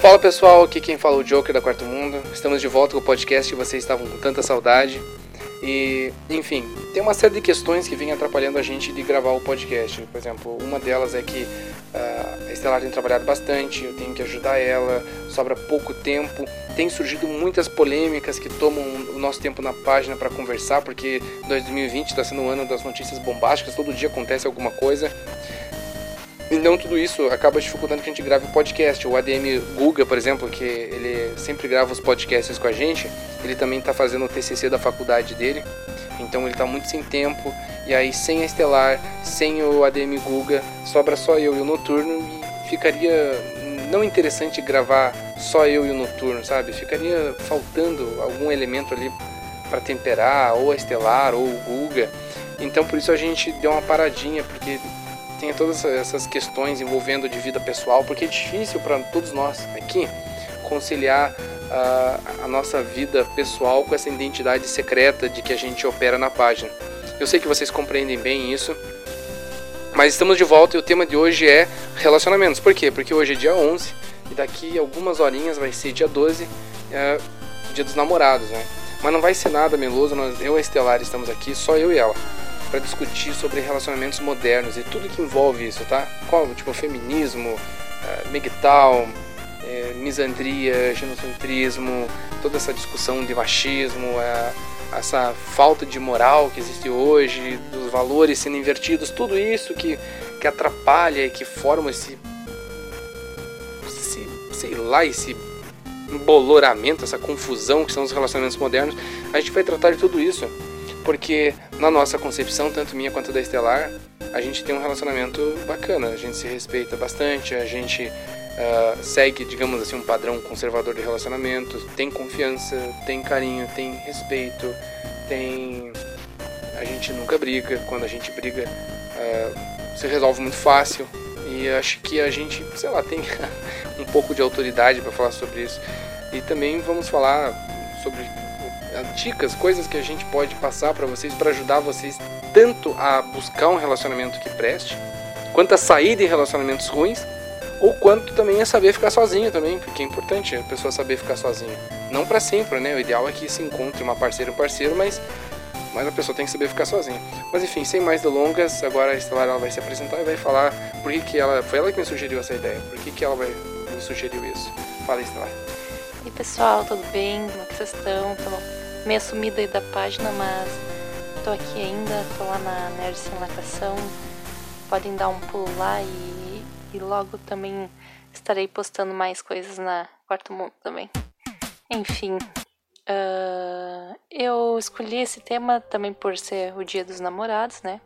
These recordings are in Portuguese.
Fala pessoal, aqui quem fala é o Joker da Quarto Mundo. Estamos de volta com o podcast que vocês estavam com tanta saudade. E, enfim, tem uma série de questões que vêm atrapalhando a gente de gravar o podcast. Por exemplo, uma delas é que uh, a Estelar tem trabalhado bastante, eu tenho que ajudar ela, sobra pouco tempo. Tem surgido muitas polêmicas que tomam o nosso tempo na página para conversar, porque 2020 está sendo o ano das notícias bombásticas, todo dia acontece alguma coisa. Então tudo isso acaba dificultando que a gente grave o podcast. O ADM Guga, por exemplo, que ele sempre grava os podcasts com a gente, ele também está fazendo o TCC da faculdade dele. Então ele está muito sem tempo. E aí sem a Estelar, sem o ADM Guga, sobra só eu e o Noturno e ficaria não interessante gravar só eu e o Noturno, sabe? Ficaria faltando algum elemento ali para temperar, ou a Estelar, ou o Guga. Então por isso a gente deu uma paradinha, porque tem todas essas questões envolvendo de vida pessoal, porque é difícil para todos nós aqui conciliar uh, a nossa vida pessoal com essa identidade secreta de que a gente opera na página. Eu sei que vocês compreendem bem isso, mas estamos de volta e o tema de hoje é relacionamentos. Por quê? Porque hoje é dia 11 e daqui algumas horinhas vai ser dia 12, é, dia dos namorados, né? Mas não vai ser nada meloso, nós, eu e a Estelar estamos aqui, só eu e ela para discutir sobre relacionamentos modernos e tudo que envolve isso, tá? Qual, tipo, feminismo, uh, misandria, genocentrismo, toda essa discussão de machismo, uh, essa falta de moral que existe hoje, dos valores sendo invertidos, tudo isso que, que atrapalha e que forma esse, esse sei lá, esse emboloramento, essa confusão que são os relacionamentos modernos, a gente vai tratar de tudo isso porque na nossa concepção, tanto minha quanto da Estelar, a gente tem um relacionamento bacana, a gente se respeita bastante, a gente uh, segue, digamos assim, um padrão conservador de relacionamento, tem confiança, tem carinho, tem respeito, tem. A gente nunca briga, quando a gente briga uh, se resolve muito fácil e acho que a gente, sei lá, tem um pouco de autoridade para falar sobre isso. E também vamos falar sobre dicas, coisas que a gente pode passar para vocês para ajudar vocês tanto a buscar um relacionamento que preste, quanto a sair de relacionamentos ruins, ou quanto também a saber ficar sozinho também, porque é importante a pessoa saber ficar sozinha. Não para sempre, né? O ideal é que se encontre uma parceira, um parceiro, mas mas a pessoa tem que saber ficar sozinha. Mas enfim, sem mais delongas, agora a Estelar ela vai se apresentar e vai falar por que, que ela. Foi ela que me sugeriu essa ideia, por que, que ela vai, me sugeriu isso. Fala, Estelar. E pessoal, tudo bem? Como é que vocês estão? Tô meio sumida aí da página, mas tô aqui ainda, tô lá na Nerd Sem Lacração. Podem dar um pulo lá e, e logo também estarei postando mais coisas na Quarto Mundo também. Enfim, uh, eu escolhi esse tema também por ser o Dia dos Namorados, né?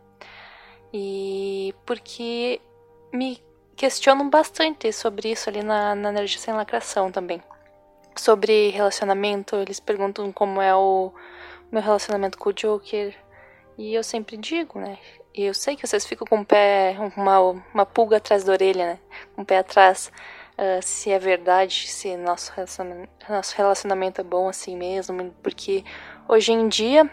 E porque me questionam bastante sobre isso ali na, na Nerd Sem Lacração também sobre relacionamento, eles perguntam como é o meu relacionamento com o Joker. E eu sempre digo, né? E eu sei que vocês ficam com o pé, uma, uma pulga atrás da orelha, né? Com o pé atrás, uh, se é verdade, se nosso relacionamento, nosso relacionamento é bom assim mesmo. Porque hoje em dia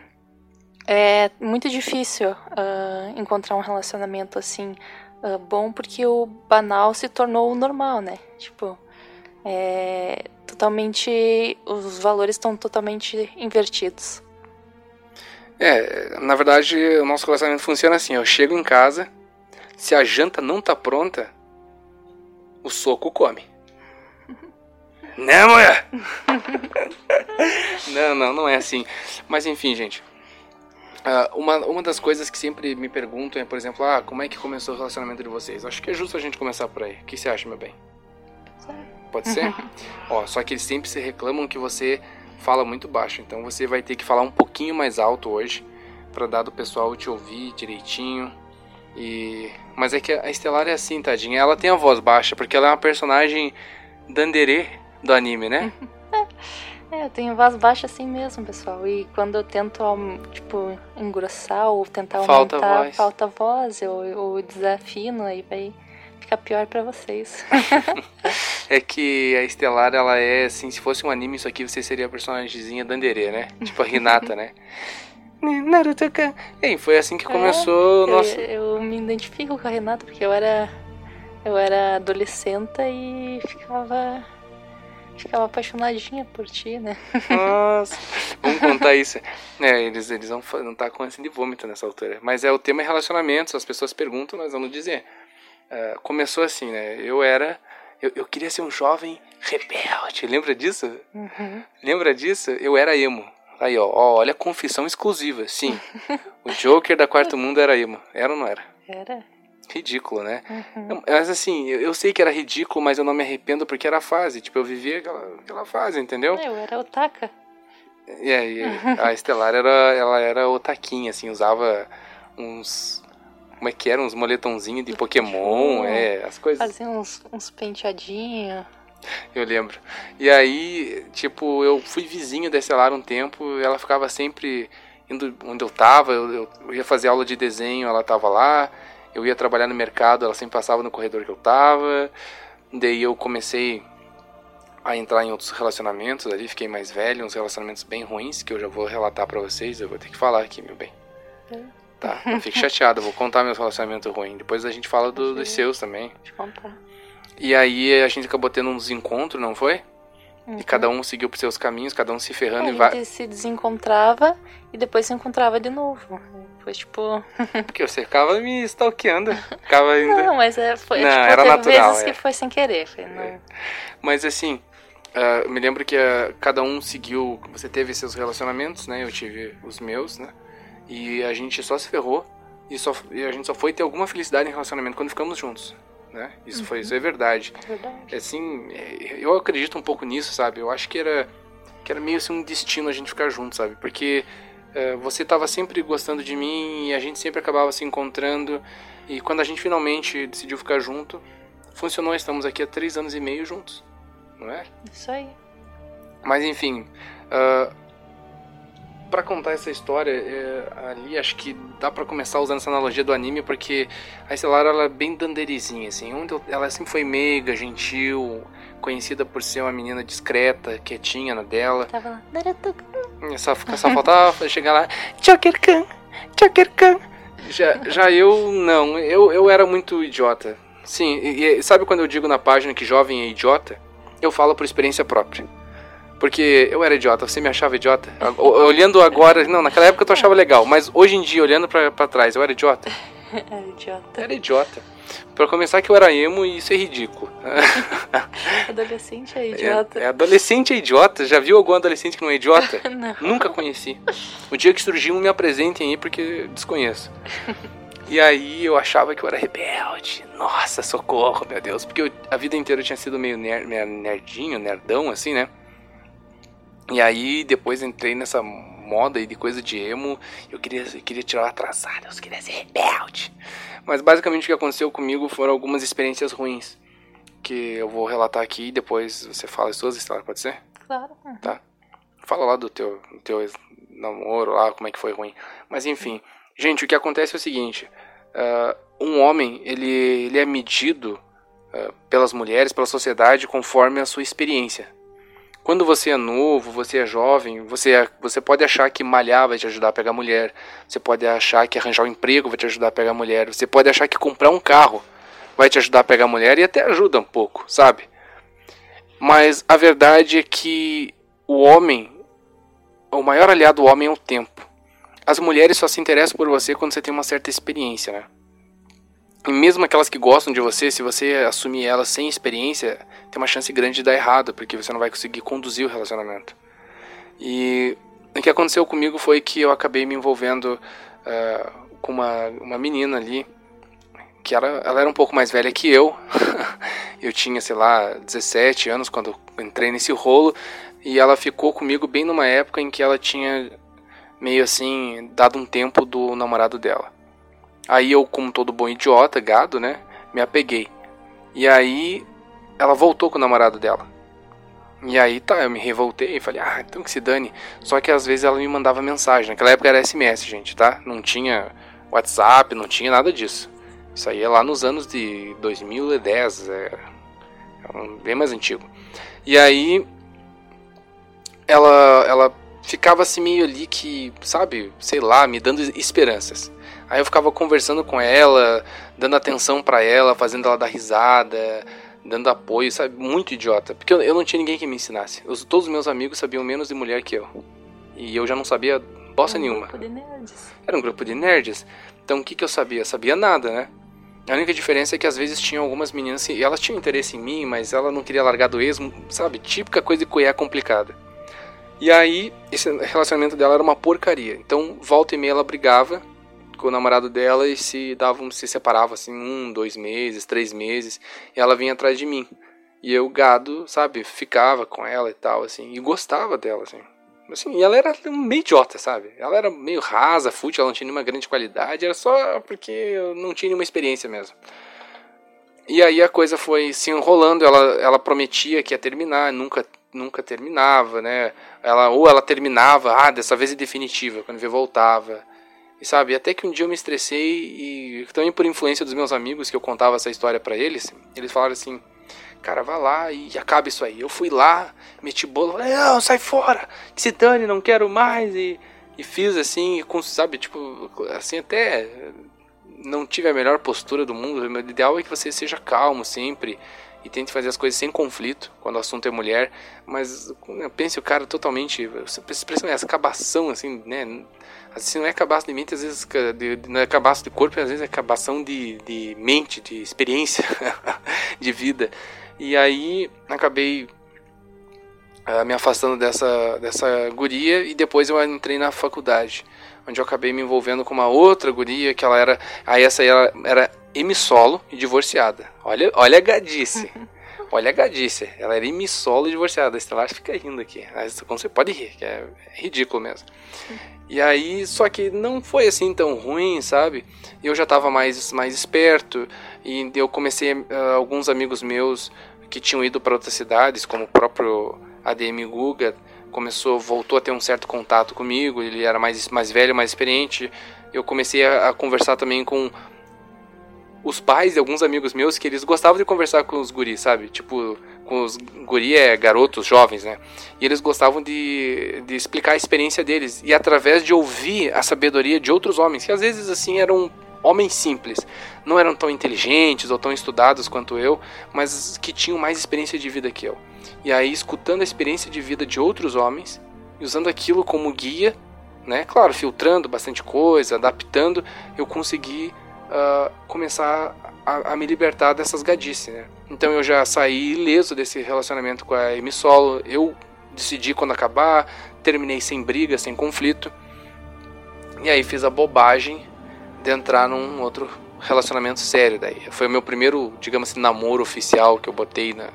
é muito difícil uh, encontrar um relacionamento assim uh, bom, porque o banal se tornou o normal, né? Tipo, é, totalmente. Os valores estão totalmente invertidos. É, na verdade, o nosso relacionamento funciona assim: eu chego em casa, se a janta não tá pronta, o soco come. né, mulher? não, não, não é assim. Mas enfim, gente. Uh, uma, uma das coisas que sempre me perguntam é, por exemplo, ah, como é que começou o relacionamento de vocês? Acho que é justo a gente começar por aí. O que você acha, meu bem? Pode ser? Ó, só que eles sempre se reclamam que você fala muito baixo. Então você vai ter que falar um pouquinho mais alto hoje para dar do pessoal te ouvir direitinho. E mas é que a Estelar é assim, tadinha. Ela tem a voz baixa porque ela é uma personagem dandere do anime, né? É, eu tenho voz baixa assim mesmo, pessoal. E quando eu tento, tipo, engrossar ou tentar aumentar, falta voz, falta voz eu, eu desafino e vai fica pior para vocês. é que a Estelar, ela é assim, se fosse um anime, isso aqui você seria a personagemzinha Dandere, né? Tipo a Hinata, né? Naruto E foi assim que começou é, o nosso. Eu, eu, me identifico com a Renata porque eu era. Eu era adolescente e ficava Ficava apaixonadinha por ti, né? Nossa, vamos contar isso. É, eles, eles vão não tá com esse de vômito nessa altura. Mas é o tema relacionamentos, as pessoas perguntam, nós vamos dizer. Uh, começou assim, né? Eu era. Eu, eu queria ser um jovem rebelde. Lembra disso? Uhum. Lembra disso? Eu era emo. Aí, ó, ó, olha a confissão exclusiva. Sim, o Joker da Quarto Mundo era emo. Era ou não era? Era. Ridículo, né? Uhum. Mas assim, eu, eu sei que era ridículo, mas eu não me arrependo porque era a fase. Tipo, eu vivia aquela, aquela fase, entendeu? Eu era otaka. E aí, a Estelar era, ela era otaquinha, assim, usava uns. Como é que era? Uns moletomzinhos de Pokémon, é, as coisas. Fazia uns, uns penteadinhos. Eu lembro. E aí, tipo, eu fui vizinho da Estelar um tempo, ela ficava sempre indo onde eu tava, eu, eu ia fazer aula de desenho, ela tava lá, eu ia trabalhar no mercado, ela sempre passava no corredor que eu tava. Daí eu comecei a entrar em outros relacionamentos ali, fiquei mais velho, uns relacionamentos bem ruins, que eu já vou relatar para vocês, eu vou ter que falar aqui, meu bem. Tá, não fique chateado, eu vou contar meus relacionamentos ruins. Depois a gente fala do, dos seus também. Te contar. E aí a gente acabou tendo uns encontros, não foi? Uhum. E cada um seguiu por seus caminhos, cada um se ferrando a e vai. gente se desencontrava e depois se encontrava de novo. Foi tipo. Porque você ficava me stalkeando. Ficava ainda. Não, mas é, foi. Não, tipo, era natural, vezes é. que foi sem querer. Foi, não... É. Mas assim, eu me lembro que ah, cada um seguiu. Você teve seus relacionamentos, né? Eu tive os meus, né? E a gente só se ferrou. E, só, e a gente só foi ter alguma felicidade em relacionamento quando ficamos juntos. Né? Isso, foi, isso é verdade. Verdade. Assim, é, eu acredito um pouco nisso, sabe? Eu acho que era, que era meio assim um destino a gente ficar junto, sabe? Porque é, você estava sempre gostando de mim e a gente sempre acabava se encontrando. E quando a gente finalmente decidiu ficar junto, funcionou. Estamos aqui há três anos e meio juntos, não é? Isso aí. Mas enfim, uh, para contar essa história é, ali, acho que dá para começar usando essa analogia do anime, porque a Estelar ela é bem danderizinha, assim, onde ela sempre foi meiga, gentil, conhecida por ser uma menina discreta, quietinha na dela. Tava lá. É Só, só faltava chegar lá, Joker-kan, Joker-kan. Já, já eu, não, eu, eu era muito idiota. Sim, e, e sabe quando eu digo na página que jovem é idiota? Eu falo por experiência própria. Porque eu era idiota, você me achava idiota? Olhando agora, não, naquela época tu achava legal, mas hoje em dia, olhando pra, pra trás, eu era idiota? É idiota. Eu era idiota. Pra começar que eu era emo e isso é ridículo. Adolescente é idiota. É, é adolescente é idiota? Já viu algum adolescente que não é idiota? Não. Nunca conheci. O dia que surgiu, me apresentem aí porque desconheço. E aí eu achava que eu era rebelde. Nossa, socorro, meu Deus. Porque eu- a vida inteira eu tinha sido meio, ner, meio nerdinho, nerdão, assim, né? E aí depois entrei nessa moda aí de coisa de emo. Eu queria, eu queria tirar o atrasado, eu queria ser rebelde. Mas basicamente o que aconteceu comigo foram algumas experiências ruins. Que eu vou relatar aqui e depois você fala as suas histórias, pode ser? Claro. Tá. Fala lá do teu, teu namoro lá, como é que foi ruim. Mas enfim, gente, o que acontece é o seguinte: ah, um homem ele, ele é medido ah, pelas mulheres, pela sociedade, conforme a sua experiência. Quando você é novo, você é jovem, você, é- você pode achar que malhar vai te ajudar a pegar mulher. Você pode achar que arranjar um emprego vai te ajudar a pegar mulher. Você pode achar que comprar um carro vai te ajudar a pegar mulher e até ajuda um pouco, sabe? Mas a verdade é que o homem, o maior aliado do homem é o tempo. As mulheres só se interessam por você quando você tem uma certa experiência, né? Mesmo aquelas que gostam de você, se você assumir elas sem experiência, tem uma chance grande de dar errado, porque você não vai conseguir conduzir o relacionamento. E o que aconteceu comigo foi que eu acabei me envolvendo ah, com uma, uma menina ali, que era, ela era um pouco mais velha que eu. eu tinha, sei lá, 17 anos quando entrei nesse rolo, e ela ficou comigo bem numa época em que ela tinha meio assim dado um tempo do namorado dela. Aí eu, como todo bom idiota, gado, né, me apeguei. E aí ela voltou com o namorado dela. E aí tá, eu me revoltei e falei, ah, então que se dane. Só que às vezes ela me mandava mensagem. Naquela época era SMS, gente, tá? Não tinha WhatsApp, não tinha nada disso. Isso aí é lá nos anos de 2010, é, é bem mais antigo. E aí ela, ela ficava assim meio ali que, sabe, sei lá, me dando esperanças. Aí eu ficava conversando com ela, dando atenção pra ela, fazendo ela dar risada, dando apoio, sabe? Muito idiota. Porque eu, eu não tinha ninguém que me ensinasse. Os, todos os meus amigos sabiam menos de mulher que eu. E eu já não sabia bosta um nenhuma. grupo de nerds. Era um grupo de nerds. Então o que, que eu sabia? Sabia nada, né? A única diferença é que às vezes tinham algumas meninas e elas tinham interesse em mim, mas ela não queria largar do ex, sabe? Típica coisa de cuiar complicada. E aí, esse relacionamento dela era uma porcaria. Então, volta e meia ela brigava com o namorado dela e se davam, se separavam assim, um, dois meses, três meses, e ela vinha atrás de mim. E eu, gado, sabe, ficava com ela e tal, assim, e gostava dela, assim. Assim, e ela era meio idiota, sabe? Ela era meio rasa, fútil, ela não tinha nenhuma grande qualidade, era só porque eu não tinha nenhuma experiência mesmo. E aí a coisa foi se enrolando, ela, ela prometia que ia terminar, nunca nunca terminava, né? Ela ou ela terminava, ah, dessa vez é definitiva, quando vê voltava. E sabe, até que um dia eu me estressei e também por influência dos meus amigos que eu contava essa história para eles, eles falaram assim: "Cara, vá lá e acaba isso aí". Eu fui lá, meti bolo, falei: "Não, sai fora. Que se dane, não quero mais". E, e fiz assim, com, sabe, tipo, assim até não tive a melhor postura do mundo. O ideal é que você seja calmo sempre e tente fazer as coisas sem conflito quando o assunto é mulher, mas eu pense o cara totalmente, expressão é essa cabação assim, né? Assim, não é cabaço de mente, às vezes de, não é cabaço de corpo, às vezes é cabação de, de mente, de experiência, de vida. E aí acabei uh, me afastando dessa, dessa guria e depois eu entrei na faculdade, onde eu acabei me envolvendo com uma outra guria que ela era, aí essa aí ela era emissolo e divorciada. Olha, olha a gadice. Olha a gadice. Ela era emissolo e divorciada. A Estelar fica rindo aqui. Você pode rir, que é ridículo mesmo. E aí, só que não foi assim tão ruim, sabe? Eu já estava mais, mais esperto e eu comecei, uh, alguns amigos meus que tinham ido para outras cidades, como o próprio ADM Guga, começou, voltou a ter um certo contato comigo, ele era mais, mais velho, mais experiente. Eu comecei a, a conversar também com os pais de alguns amigos meus que eles gostavam de conversar com os guris, sabe? Tipo, com os guri é garotos, jovens, né? E eles gostavam de, de explicar a experiência deles e através de ouvir a sabedoria de outros homens, que às vezes assim eram homens simples, não eram tão inteligentes ou tão estudados quanto eu, mas que tinham mais experiência de vida que eu. E aí, escutando a experiência de vida de outros homens e usando aquilo como guia, né? Claro, filtrando bastante coisa, adaptando, eu consegui uh, começar a, a, me libertar dessas gadices, né? Então eu já saí ileso desse relacionamento com a Amy Solo, eu decidi quando acabar, terminei sem briga, sem conflito, e aí fiz a bobagem de entrar num outro relacionamento sério daí. Foi o meu primeiro, digamos assim, namoro oficial que eu botei na,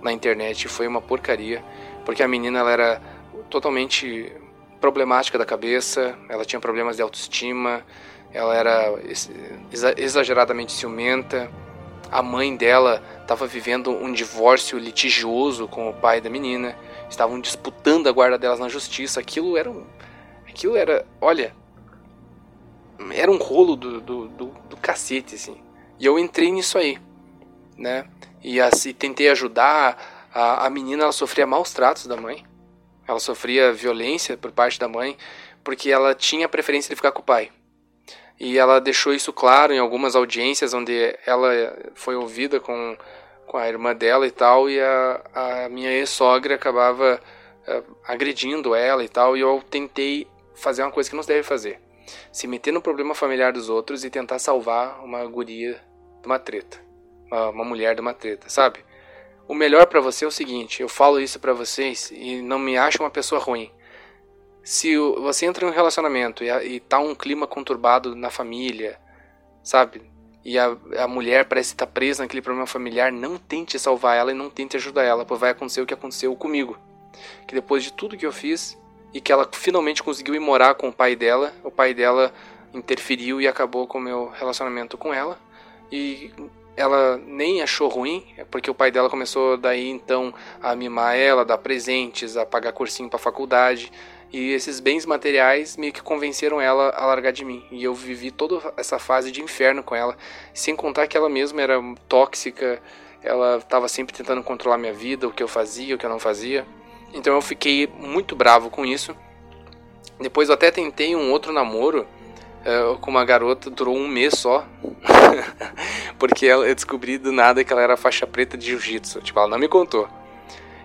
na internet, foi uma porcaria, porque a menina ela era totalmente problemática da cabeça, ela tinha problemas de autoestima, ela era exageradamente ciumenta. A mãe dela estava vivendo um divórcio litigioso com o pai da menina. Estavam disputando a guarda delas na justiça. Aquilo era um, aquilo era, olha, era um rolo do, do, do, do cacete, assim. E eu entrei nisso aí, né? E assim, tentei ajudar. A, a menina, ela sofria maus tratos da mãe. Ela sofria violência por parte da mãe, porque ela tinha a preferência de ficar com o pai e ela deixou isso claro em algumas audiências onde ela foi ouvida com, com a irmã dela e tal, e a, a minha ex-sogra acabava uh, agredindo ela e tal, e eu tentei fazer uma coisa que não se deve fazer. Se meter no problema familiar dos outros e tentar salvar uma guria de uma treta. Uma, uma mulher de uma treta, sabe? O melhor para você é o seguinte, eu falo isso para vocês e não me acho uma pessoa ruim se você entra em um relacionamento e, e tá um clima conturbado na família, sabe? E a, a mulher parece estar presa naquele problema familiar, não tente salvar ela e não tente ajudar ela, porque vai acontecer o que aconteceu comigo. Que depois de tudo que eu fiz e que ela finalmente conseguiu ir morar com o pai dela, o pai dela interferiu e acabou com o meu relacionamento com ela. E ela nem achou ruim, porque o pai dela começou daí então a mimar ela, dar presentes, a pagar cursinho para faculdade. E esses bens materiais meio que convenceram ela a largar de mim. E eu vivi toda essa fase de inferno com ela, sem contar que ela mesma era tóxica, ela estava sempre tentando controlar minha vida, o que eu fazia, o que eu não fazia. Então eu fiquei muito bravo com isso. Depois eu até tentei um outro namoro, uh, com uma garota, durou um mês só. Porque ela, eu descobri do nada que ela era faixa preta de jiu-jitsu. Tipo, ela não me contou.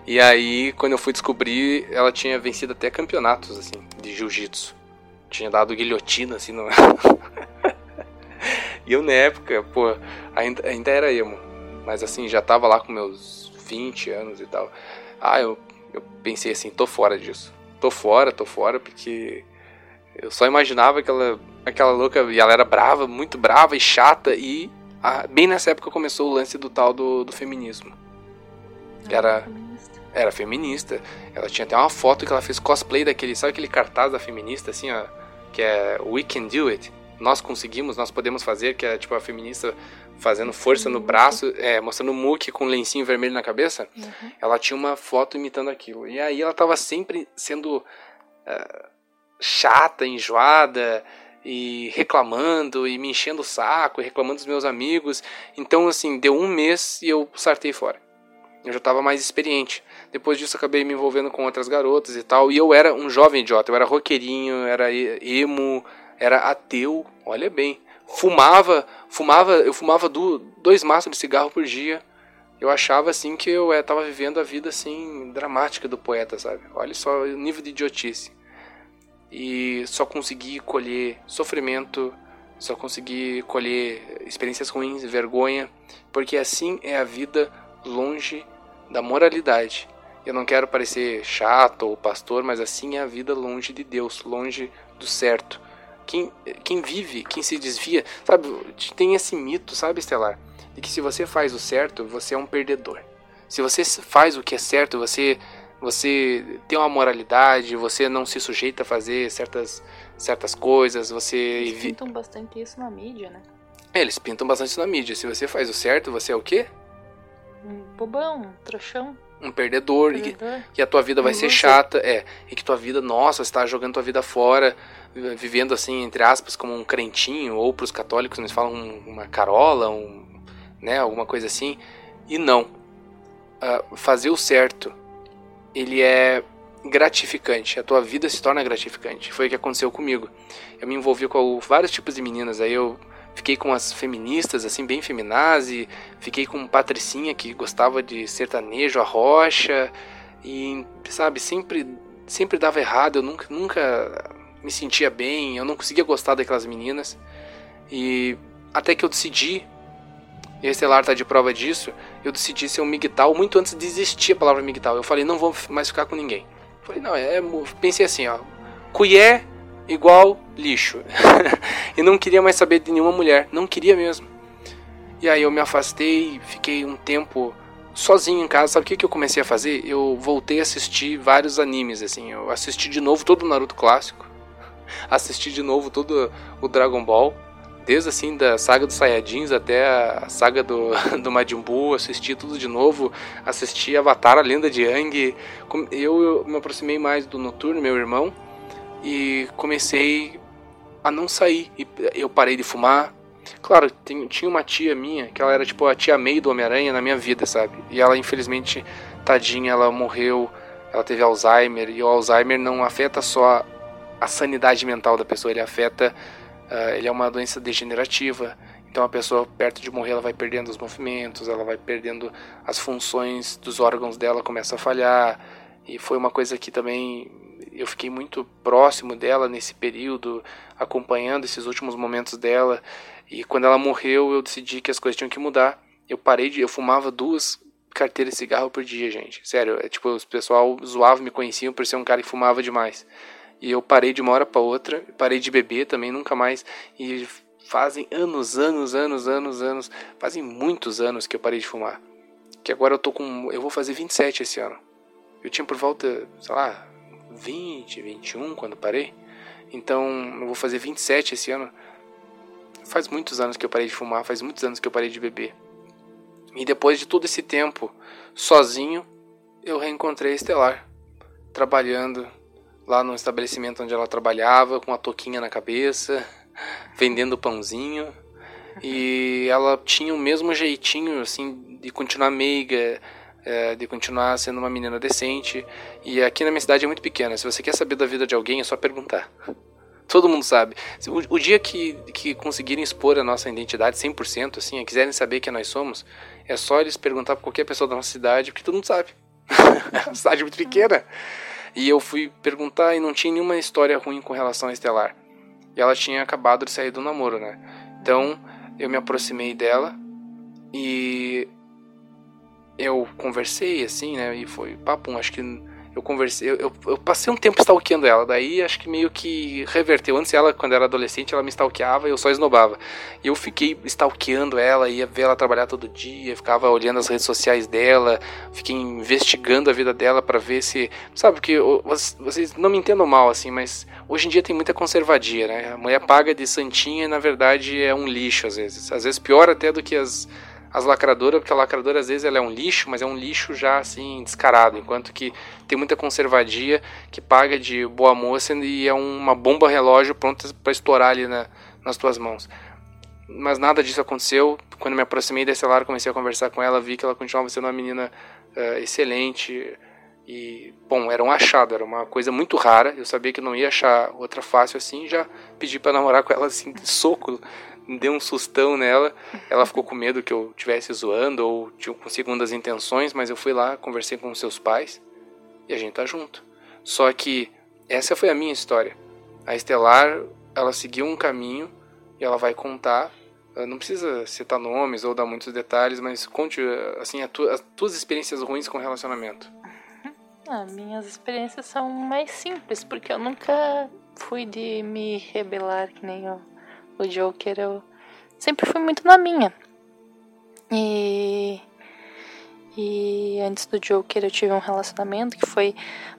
E aí, quando eu fui descobrir, ela tinha vencido até campeonatos, assim, de jiu-jitsu. Tinha dado guilhotina, assim, no... e eu, na época, pô, ainda, ainda era emo. Mas, assim, já tava lá com meus 20 anos e tal. Ah, eu, eu pensei assim, tô fora disso. Tô fora, tô fora, porque eu só imaginava aquela, aquela louca, e ela era brava, muito brava e chata, e ah, bem nessa época começou o lance do tal do, do feminismo. Era, era feminista. Ela tinha até uma foto que ela fez cosplay daquele, sabe aquele cartaz da feminista, assim, ó, que é We Can Do It. Nós conseguimos, nós podemos fazer, que é tipo a feminista fazendo força no braço, é, mostrando o muque com um lencinho vermelho na cabeça. Uhum. Ela tinha uma foto imitando aquilo. E aí ela tava sempre sendo uh, chata, enjoada e reclamando e me enchendo o saco e reclamando dos meus amigos. Então, assim, deu um mês e eu sartei fora. Eu já estava mais experiente. Depois disso, acabei me envolvendo com outras garotas e tal. E eu era um jovem idiota. Eu era roqueirinho, era emo, era ateu. Olha bem. Fumava, fumava, eu fumava do, dois maços de cigarro por dia. Eu achava assim que eu estava eh, vivendo a vida assim dramática do poeta, sabe? Olha só o nível de idiotice e só consegui colher sofrimento, só consegui colher experiências ruins, vergonha, porque assim é a vida longe da moralidade. Eu não quero parecer chato ou pastor, mas assim é a vida longe de Deus, longe do certo. Quem, quem vive, quem se desvia, sabe, tem esse mito, sabe, Estelar, de que se você faz o certo, você é um perdedor. Se você faz o que é certo, você você tem uma moralidade, você não se sujeita a fazer certas, certas coisas, você... Eles pintam bastante isso na mídia, né? É, eles pintam bastante isso na mídia. Se você faz o certo, você é o quê? Um bobão, um trouxão. Um perdedor, um perdedor. E, que, a tua vida vai ser chata, é, e que tua vida, nossa, você tá jogando tua vida fora, vivendo assim, entre aspas, como um crentinho, ou pros católicos eles falam uma carola, um, né, alguma coisa assim, e não. Uh, fazer o certo ele é gratificante, a tua vida se torna gratificante. Foi o que aconteceu comigo. Eu me envolvi com vários tipos de meninas, aí eu fiquei com as feministas, assim, bem feminazi, fiquei com Patricinha, que gostava de sertanejo, a rocha, e, sabe, sempre, sempre dava errado, eu nunca, nunca me sentia bem, eu não conseguia gostar daquelas meninas, e até que eu decidi e a Estelar tá de prova disso, eu decidi ser um migtal muito antes de existir a palavra migtal. Eu falei, não vou mais ficar com ninguém. falei, não, é, pensei assim, ó, cuié igual lixo. e não queria mais saber de nenhuma mulher, não queria mesmo. E aí eu me afastei, fiquei um tempo sozinho em casa. Sabe o que, que eu comecei a fazer? Eu voltei a assistir vários animes, assim. Eu assisti de novo todo o Naruto clássico. Assisti de novo todo o Dragon Ball desde assim da saga dos Saiyajins até a saga do, do Majin Buu, assisti tudo de novo, assisti Avatar, a Lenda de Yang. Eu, eu me aproximei mais do Noturno, meu irmão, e comecei a não sair. Eu parei de fumar. Claro, tem, tinha uma tia minha, que ela era tipo a tia May do Homem-Aranha na minha vida, sabe? E ela, infelizmente, tadinha, ela morreu, ela teve Alzheimer, e o Alzheimer não afeta só a sanidade mental da pessoa, ele afeta Uh, ele é uma doença degenerativa, então a pessoa perto de morrer ela vai perdendo os movimentos, ela vai perdendo as funções dos órgãos dela, começa a falhar. E foi uma coisa que também eu fiquei muito próximo dela nesse período, acompanhando esses últimos momentos dela. E quando ela morreu, eu decidi que as coisas tinham que mudar. Eu parei de eu fumava duas carteiras de cigarro por dia, gente. Sério, é tipo, o pessoal zoava, me conheciam por ser um cara que fumava demais. E eu parei de uma hora para outra, parei de beber também, nunca mais. E fazem anos, anos, anos, anos, anos, fazem muitos anos que eu parei de fumar. Que agora eu tô com, eu vou fazer 27 esse ano. Eu tinha por volta, sei lá, 20, 21 quando parei. Então, eu vou fazer 27 esse ano. Faz muitos anos que eu parei de fumar, faz muitos anos que eu parei de beber. E depois de todo esse tempo sozinho, eu reencontrei a Estelar, trabalhando lá no estabelecimento onde ela trabalhava, com a toquinha na cabeça, vendendo pãozinho. E ela tinha o mesmo jeitinho, assim, de continuar meiga, é, de continuar sendo uma menina decente. E aqui na minha cidade é muito pequena. Se você quer saber da vida de alguém, é só perguntar. Todo mundo sabe. O, o, dia que, que conseguirem expor a nossa identidade 100%, assim, quiserem saber quem nós somos, é só eles perguntar pra qualquer pessoa da nossa cidade, porque todo mundo sabe. é uma cidade muito pequena. E eu fui perguntar e não tinha nenhuma história ruim com relação a Estelar. E ela tinha acabado de sair do namoro, né? Então, eu me aproximei dela e eu conversei assim, né? E foi papo, acho que eu conversei, eu, eu, passei um tempo stalkeando ela, daí acho que meio que reverteu. Antes ela, quando era adolescente, ela me stalkeava e eu só esnobava. E eu fiquei stalkeando ela, ia ver ela trabalhar todo dia, ficava olhando as redes sociais dela, fiquei investigando a vida dela para ver se. Sabe, porque vocês não me entendam mal assim, mas hoje em dia tem muita conservadia, né? A mulher paga de santinha e na verdade é um lixo às vezes. Às vezes pior até do que as as lacradoras, porque a lacradora às vezes ela é um lixo, mas é um lixo já assim descarado, enquanto que tem muita conservadia que paga de boa moça e é uma bomba relógio pronta para estourar ali na, nas tuas mãos. Mas nada disso aconteceu. Quando me aproximei da Estelar, comecei a conversar com ela, vi que ela continuava sendo uma menina uh, excelente. E, bom, era um achado, era uma coisa muito rara. Eu sabia que não ia achar outra fácil assim. Já pedi para namorar com ela assim, de soco deu um sustão nela. Ela ficou com medo que eu estivesse zoando ou com segundas intenções, mas eu fui lá, conversei com seus pais e a gente tá junto. Só que essa foi a minha história. A Estelar, ela seguiu um caminho e ela vai contar. Não precisa citar nomes ou dar muitos detalhes, mas conte assim as tuas experiências ruins com relacionamento. Ah, minhas experiências são mais simples, porque eu nunca fui de me rebelar que nem eu o Joker, eu sempre fui muito na minha. E e antes do Joker eu tive um relacionamento que foi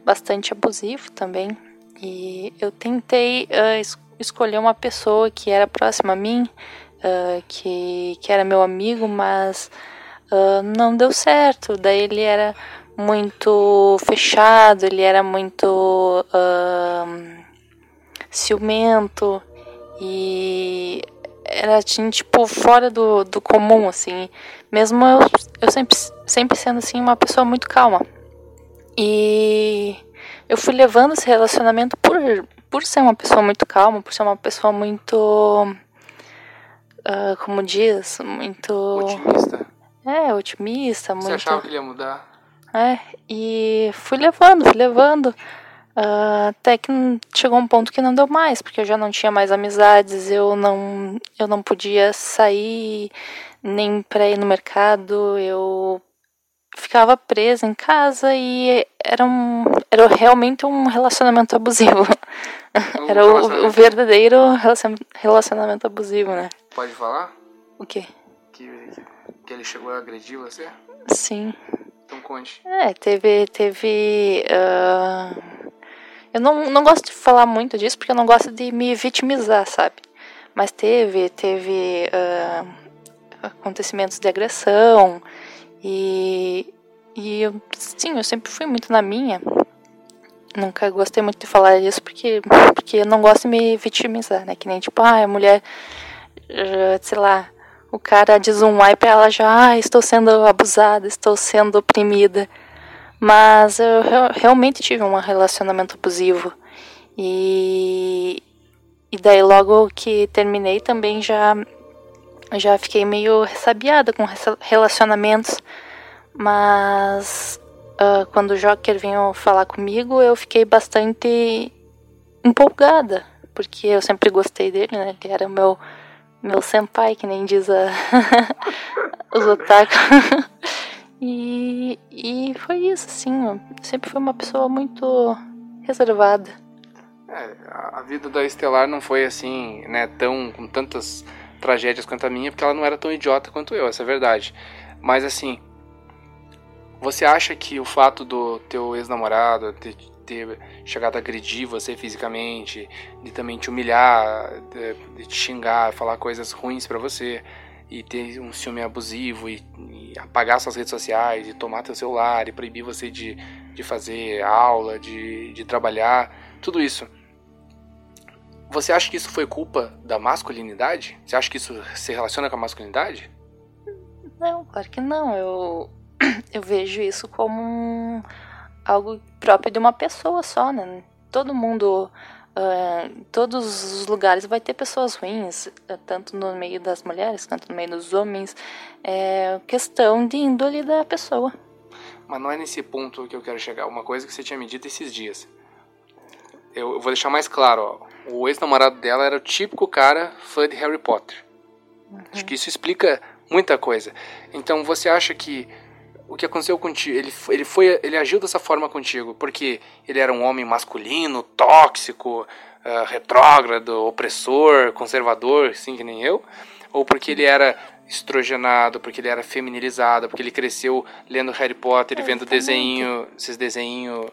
bastante abusivo também. E eu tentei uh, es escolher uma pessoa que era próxima a mim, uh, que, que era meu amigo, mas uh, não deu certo. Daí ele era muito fechado, ele era muito ciumento. E era assim, tipo, fora do, do comum, assim. Mesmo eu, eu sempre, sempre sendo, assim, uma pessoa muito calma. E eu fui levando esse relacionamento por, por ser uma pessoa muito calma, por ser uma pessoa muito. Uh, como diz? Muito. Otimista. É, otimista. Muito... Você achava que ele ia mudar? É, e fui levando, fui levando. Uh, até que chegou um ponto que não deu mais, porque eu já não tinha mais amizades, eu não, eu não podia sair nem para ir no mercado, eu ficava presa em casa e era, um, era realmente um relacionamento abusivo. era o, o, verdadeiro relacionamento abusivo, né? Pode falar? O quê? Que, que ele chegou a agredir você? Sim. Então conte. É, teve. teve uh eu não, não gosto de falar muito disso porque eu não gosto de me vitimizar, sabe? Mas teve, teve uh, acontecimentos de agressão e, e eu, sim, eu sempre fui muito na minha. Nunca gostei muito de falar isso porque, porque eu não gosto de me vitimizar, né? Que nem tipo, ah, a mulher, uh, sei lá, o cara diz um ai pra ela já, ah, estou sendo abusada, estou sendo oprimida. Mas eu realmente tive um relacionamento abusivo. E, e daí logo que terminei também já, já fiquei meio ressabiada com relacionamentos. Mas uh, quando o Joker veio falar comigo, eu fiquei bastante empolgada. Porque eu sempre gostei dele, né? Ele era o meu, meu senpai, que nem diz a, os otaku. E, e foi isso, assim. Sempre foi uma pessoa muito reservada. É, a vida da Estelar não foi assim, né, tão com tantas tragédias quanto a minha, porque ela não era tão idiota quanto eu, essa é a verdade. Mas assim, você acha que o fato do teu ex-namorado ter, ter, chegado a agredir você fisicamente, de também te humilhar, de, de te xingar, falar coisas ruins para você, e ter um ciúme abusivo e, e, apagar suas redes sociais e tomar teu celular e proibir você de, de fazer aula, de, de trabalhar, tudo isso. Você acha que isso foi culpa da masculinidade? Você acha que isso se relaciona com a masculinidade? Não, claro que não. Eu, eu vejo isso como um, algo próprio de uma pessoa só, né? Todo mundo Uh, todos os lugares vai ter pessoas ruins, tanto no meio das mulheres quanto no meio dos homens. É questão de índole da pessoa. Mas não é nesse ponto que eu quero chegar. Uma coisa que você tinha me dito esses dias. Eu, eu vou deixar mais claro, ó. O ex-namorado dela era o típico cara fã de Harry Potter. Uhum. Acho que isso explica muita coisa. Então você acha que o que aconteceu contigo, ele, ele foi, ele agiu dessa forma contigo porque ele era um homem masculino, tóxico, uh, retrógrado, opressor, conservador, assim que nem eu, ou porque ele era estrogenado, porque ele era feminilizado, porque ele cresceu lendo Harry Potter e vendo desenho, esses desenhos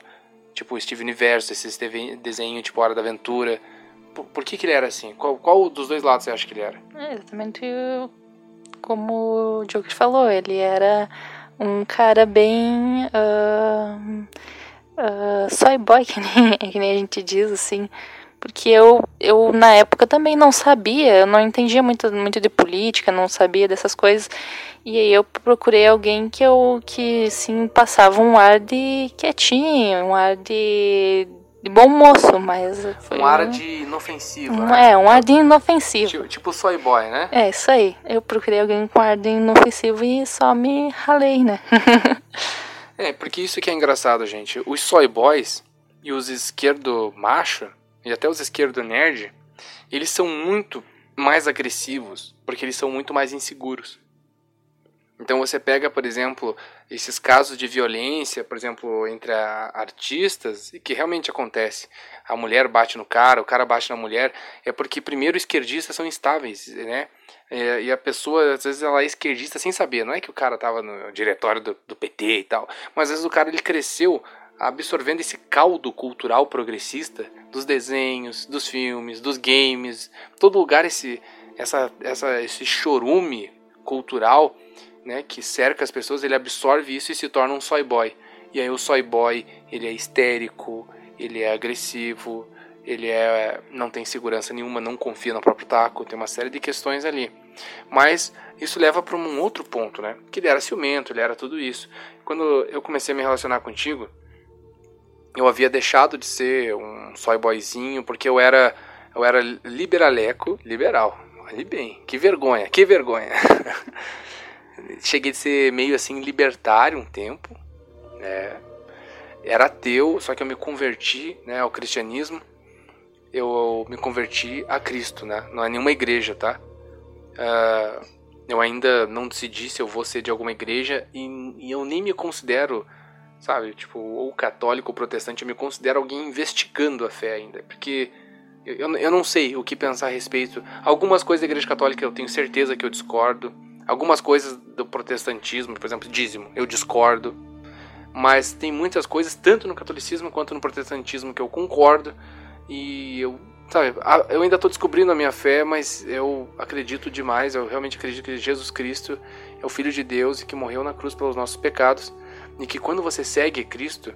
tipo Steve Universo, esses desenho tipo Hora da Aventura. Por, por, que que ele era assim? Qual, qual dos dois lados você acha que ele era? É exatamente como o Joker falou, ele era um cara bem uh, uh, soy boy, que nem, que nem a gente diz assim, porque eu, eu na época também não sabia, eu não entendia muito, muito de política, não sabia dessas coisas. E aí eu procurei alguém que eu que sim passava um ar de quietinho, um ar de, de bom moço, mas foi um ar de inofensivo. Um, né? É, um ar de inofensivo. Tipo, tipo soy boy, né? É, isso aí. Eu procurei alguém com ar de inofensivo e só me ralei, né? é, porque isso que é engraçado, gente. Os soy boys e os esquerdo macho e até os esquerdo nerd, eles são muito mais agressivos, porque eles são muito mais inseguros. Então você pega, por exemplo, esses casos de violência, por exemplo, entre artistas, e que realmente acontece. A mulher bate no cara, o cara bate na mulher, é porque primeiro esquerdistas são instáveis, né? É, e a pessoa, às vezes, ela é esquerdista sem saber. Não é que o cara estava no diretório do, do PT e tal, mas às vezes o cara ele cresceu absorvendo esse caldo cultural progressista dos desenhos, dos filmes, dos games, todo lugar esse essa, essa esse chorume cultural, né, que cerca as pessoas, ele absorve isso e se torna um soy boy. E aí o soy boy, ele é histérico, ele é agressivo, ele é não tem segurança nenhuma, não confia no próprio taco, tem uma série de questões ali. Mas isso leva para um outro ponto, né? Que ele era ciumento, ele era tudo isso. Quando eu comecei a me relacionar contigo, eu havia deixado de ser um soy boyzinho, porque eu era, eu era liberaleco, liberal. Olha bem, que vergonha, que vergonha. Cheguei de ser meio assim libertário um tempo, né? Era ateu, só que eu me converti né, ao cristianismo. Eu me converti a Cristo, né? Não é nenhuma igreja, tá? Uh, eu ainda não decidi se eu vou ser de alguma igreja e, e eu nem me considero sabe? Tipo, ou católico ou protestante, eu me considero alguém investigando a fé ainda, porque eu, eu não sei o que pensar a respeito. Algumas coisas da Igreja Católica eu tenho certeza que eu discordo, algumas coisas do protestantismo, por exemplo, dízimo, eu discordo, mas tem muitas coisas, tanto no catolicismo quanto no protestantismo, que eu concordo, e eu sabe, eu ainda estou descobrindo a minha fé, mas eu acredito demais, eu realmente acredito que Jesus Cristo é o Filho de Deus e que morreu na cruz pelos nossos pecados e que quando você segue Cristo,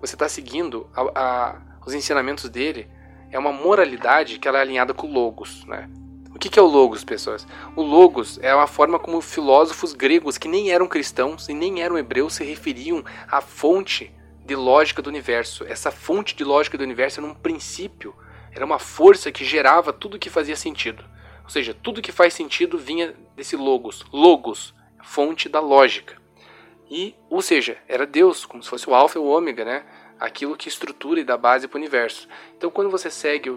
você está seguindo a, a, os ensinamentos dele. É uma moralidade que ela é alinhada com o Logos, né? Que, que é o Logos, pessoas? O Logos é uma forma como filósofos gregos que nem eram cristãos e nem eram hebreus se referiam à fonte de lógica do universo. Essa fonte de lógica do universo era um princípio, era uma força que gerava tudo que fazia sentido. Ou seja, tudo que faz sentido vinha desse Logos. Logos, fonte da lógica. E, ou seja, era Deus, como se fosse o alfa e o ômega, né? Aquilo que estrutura e dá base para o universo. Então, quando você segue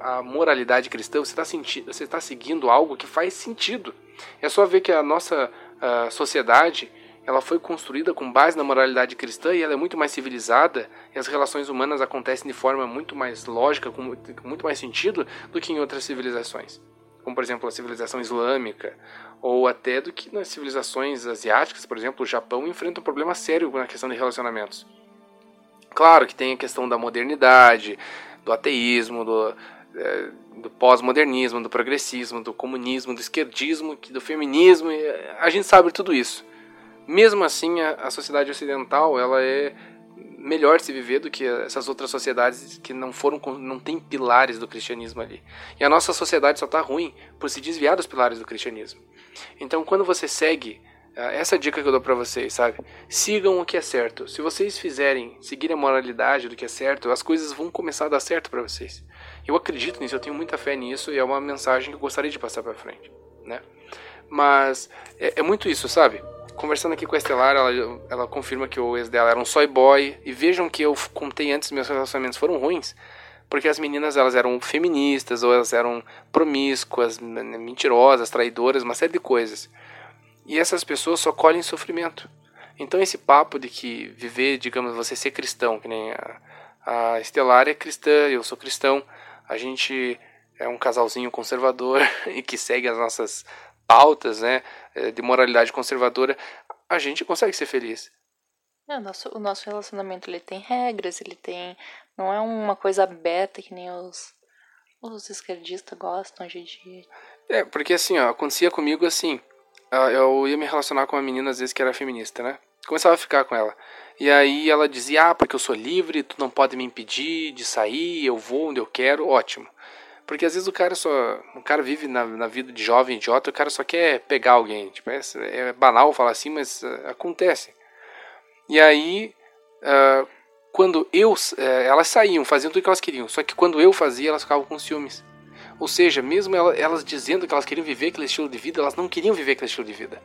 a moralidade cristã, você está você tá seguindo algo que faz sentido. É só ver que a nossa a sociedade ela foi construída com base na moralidade cristã e ela é muito mais civilizada e as relações humanas acontecem de forma muito mais lógica, com muito mais sentido do que em outras civilizações. Como, por exemplo, a civilização islâmica ou até do que nas civilizações asiáticas, por exemplo, o Japão enfrenta um problema sério na questão de relacionamentos. Claro que tem a questão da modernidade, do ateísmo, do, é, do pós-modernismo, do progressismo, do comunismo, do esquerdismo, do feminismo, a gente sabe tudo isso. Mesmo assim, a, a sociedade ocidental ela é melhor se viver do que essas outras sociedades que não foram não tem pilares do cristianismo ali. E a nossa sociedade só está ruim por se desviar dos pilares do cristianismo. Então, quando você segue, ah, essa dica que eu dou para vocês, sabe? Sigam o que é certo. Se vocês fizerem, seguirem a moralidade do que é certo, as coisas vão começar a dar certo para vocês. Eu acredito nisso, eu tenho muita fé nisso e é uma mensagem que eu gostaria de passar para frente, né? Mas é, é, muito isso, sabe? Conversando aqui com a Estelar, ela, ela confirma que o ex dela era um soy boy. E vejam que eu contei antes meus relacionamentos foram ruins, porque as meninas elas eram feministas ou elas eram promíscuas, mentirosas, traidoras, uma série de coisas. E essas pessoas só colhem sofrimento. Então esse papo de que viver, digamos, você ser cristão, que nem a, a Estelar é cristã, eu sou cristão, a gente é um casalzinho conservador e que segue as nossas pautas, né, é, de moralidade conservadora, a gente consegue ser feliz. É, o, nosso, o nosso relacionamento ele tem regras, ele tem. Não é uma coisa aberta que nem os, os esquerdistas gostam hoje em dia. É, porque assim, ó, acontecia comigo assim. Eu ia me relacionar com uma menina às vezes que era feminista, né? Começava a ficar com ela. E aí ela dizia: Ah, porque eu sou livre, tu não pode me impedir de sair, eu vou onde eu quero, ótimo. Porque às vezes o cara só. O cara vive na, na vida de jovem idiota, o cara só quer pegar alguém. Tipo, é, é banal falar assim, mas uh, acontece. E aí, uh, quando eu. Uh, elas saíam, faziam tudo o que elas queriam. Só que quando eu fazia, elas ficavam com ciúmes. Ou seja, mesmo elas, dizendo que elas queriam viver aquele estilo de vida, elas não queriam viver aquele estilo de vida.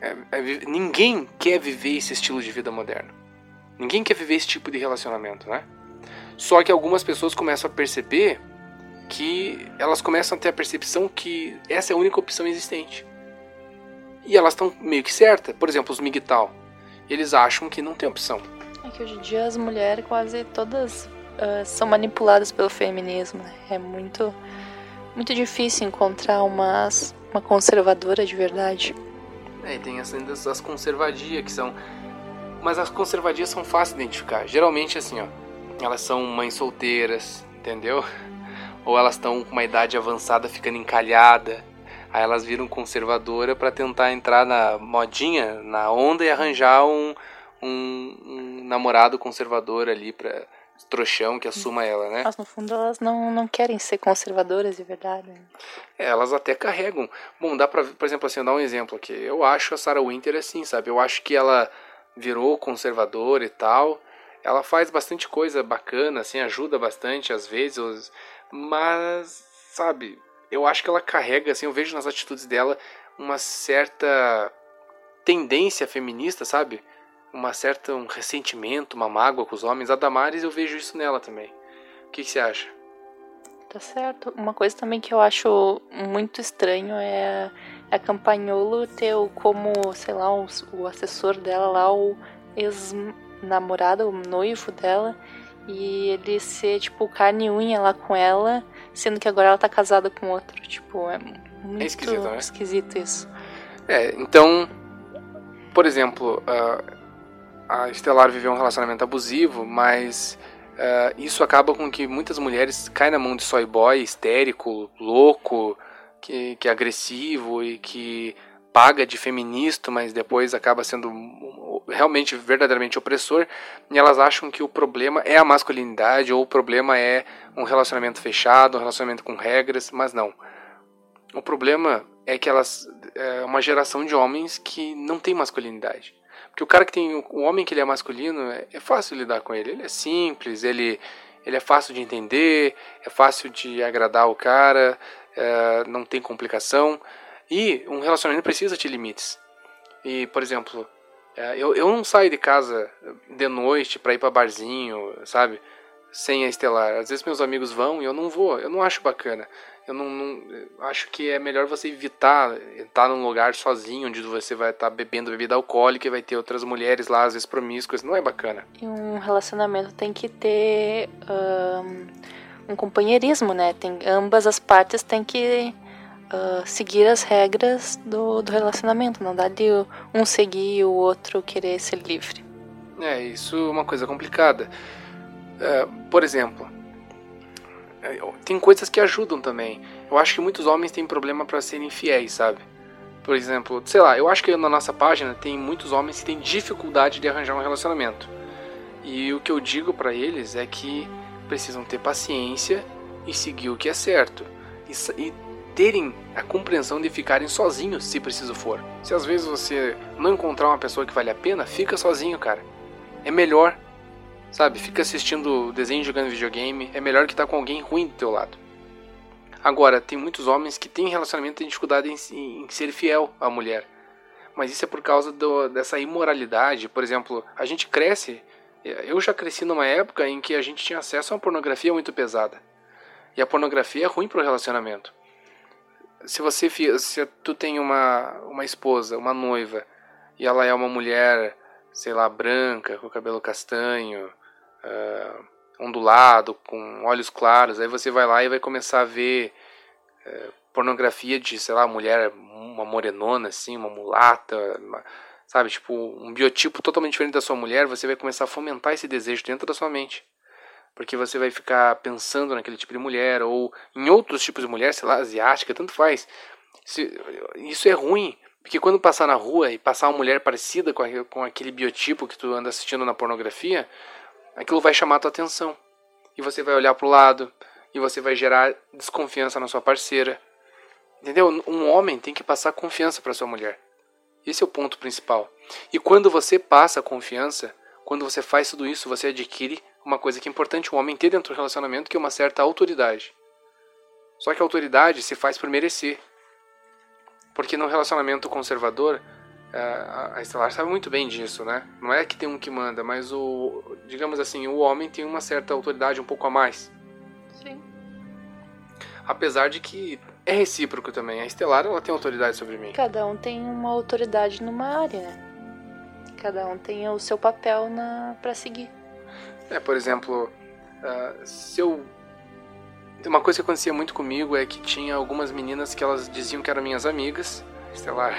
É, é, ninguém quer viver esse estilo de vida moderno. Ninguém quer viver esse tipo de relacionamento, né? Só que algumas pessoas começam a perceber que elas começam a ter a percepção que essa é a única opção existente. E elas estão meio que certas. Por exemplo, os migtal. Eles acham que não tem opção. É que hoje em dia as mulheres quase todas uh, são manipuladas pelo feminismo. Né? É muito, muito difícil encontrar umas, uma conservadora de verdade. É, e tem as, as conservadias que são. Mas as conservadias são fáceis de identificar. Geralmente, assim, ó elas são mães solteiras, entendeu? Ou elas estão com uma idade avançada ficando encalhada. Aí elas viram conservadora para tentar entrar na modinha, na onda e arranjar um, um, um namorado conservador ali para trouxão que assuma ela, né? Mas no fundo elas não, não querem ser conservadoras de verdade. Né? É, elas até carregam. Bom, dá pra, por exemplo, assim, dar um exemplo aqui. Eu acho a Sarah Winter assim, sabe? Eu acho que ela virou conservadora e tal, ela faz bastante coisa bacana, assim, ajuda bastante às vezes, mas, sabe, eu acho que ela carrega, assim, eu vejo nas atitudes dela uma certa tendência feminista, sabe? Uma certa um ressentimento, uma mágoa com os homens. A Damares eu vejo isso nela também. O que, que você acha? Tá certo. Uma coisa também que eu acho muito estranho é a Campanholo ter como, sei lá, o, o assessor dela lá, o ex namorado, o noivo dela, e ele ser, tipo, carne e unha lá com ela, sendo que agora ela tá casada com outro. Tipo, é muito é esquisito, né? esquisito isso. É, então, por exemplo, a Estelar viveu um relacionamento abusivo, mas uh, isso acaba com que muitas mulheres caem na mão de soy boy histérico, louco, que, que é agressivo e que paga de feminista, mas depois acaba sendo realmente verdadeiramente opressor, e elas acham que o problema é a masculinidade ou o problema é um relacionamento fechado, um relacionamento com regras, mas não. O problema é que elas é uma geração de homens que não tem masculinidade. Porque o cara que tem o homem que ele é masculino é, é fácil lidar com ele, ele é simples, ele ele é fácil de entender, é fácil de agradar o cara, é, não tem complicação. E um relacionamento precisa de limites. E, por exemplo, é, eu, eu não saio de casa de noite para ir para barzinho, sabe? Sem a Estelar. Às vezes meus amigos vão e eu não vou. Eu não acho bacana. Eu não, não acho que é melhor você evitar estar num lugar sozinho onde você vai estar bebendo bebida alcoólica e vai ter outras mulheres lá, às vezes promíscuas. Não é bacana. E um relacionamento tem que ter um, um companheirismo, né? Tem, ambas as partes têm que uh, seguir as regras do, do relacionamento. Não dá de um seguir e o outro querer ser livre. É, isso é uma coisa complicada. Uh, por exemplo, tem coisas que ajudam também. Eu acho que muitos homens têm problema para serem fiéis, sabe? Por exemplo, sei lá, eu acho que na nossa página tem muitos homens que têm dificuldade de arranjar um relacionamento. E o que eu digo para eles é que precisam ter paciência e seguir o que é certo. E, e terem a compreensão de ficarem sozinhos se preciso for. Se às vezes você não encontrar uma pessoa que vale a pena, fica sozinho, cara. É melhor. Sabe, fica assistindo desenho jogando videogame, é melhor que estar tá com alguém ruim do teu lado. Agora, tem muitos homens que têm relacionamento e dificuldade em, em, ser fiel à mulher. Mas isso é por causa do, dessa imoralidade. Por exemplo, a gente cresce. Eu já cresci numa época em que a gente tinha acesso a uma pornografia muito pesada. E a pornografia é ruim para o relacionamento. Se você se tu tem uma, uma esposa, uma noiva, e ela é uma mulher, sei lá, branca, com cabelo castanho, uh, ondulado, com olhos claros, aí você vai lá e vai começar a ver uh, pornografia de, sei lá, mulher, uma morenona, assim, uma mulata, uma, sabe, tipo, um biotipo totalmente diferente da sua mulher, você vai começar a fomentar esse desejo dentro da sua mente porque você vai ficar pensando naquele tipo de mulher ou em outros tipos de mulher, sei lá, asiática, tanto faz. Isso é ruim, porque quando passar na rua e passar uma mulher parecida com aquele biotipo que tu anda assistindo na pornografia, aquilo vai chamar a tua atenção. E você vai olhar para o lado, e você vai gerar desconfiança na sua parceira. Entendeu? Um homem tem que passar confiança para sua mulher. Esse é o ponto principal. E quando você passa confiança, quando você faz tudo isso, você adquire uma coisa que é importante o homem ter dentro do relacionamento, que é uma certa autoridade. Só que a autoridade se faz por merecer. Porque no relacionamento conservador, a Estelar sabe muito bem disso, né? Não é que tem um que manda, mas o, digamos assim, o homem tem uma certa autoridade um pouco a mais. Sim. Apesar de que é recíproco também. A Estelar, ela tem autoridade sobre mim. Cada um tem uma autoridade numa área, né? Cada um tem o seu papel na para seguir. É, por exemplo, uh, se eu. Uma coisa que acontecia muito comigo é que tinha algumas meninas que elas diziam que eram minhas amigas. Estelar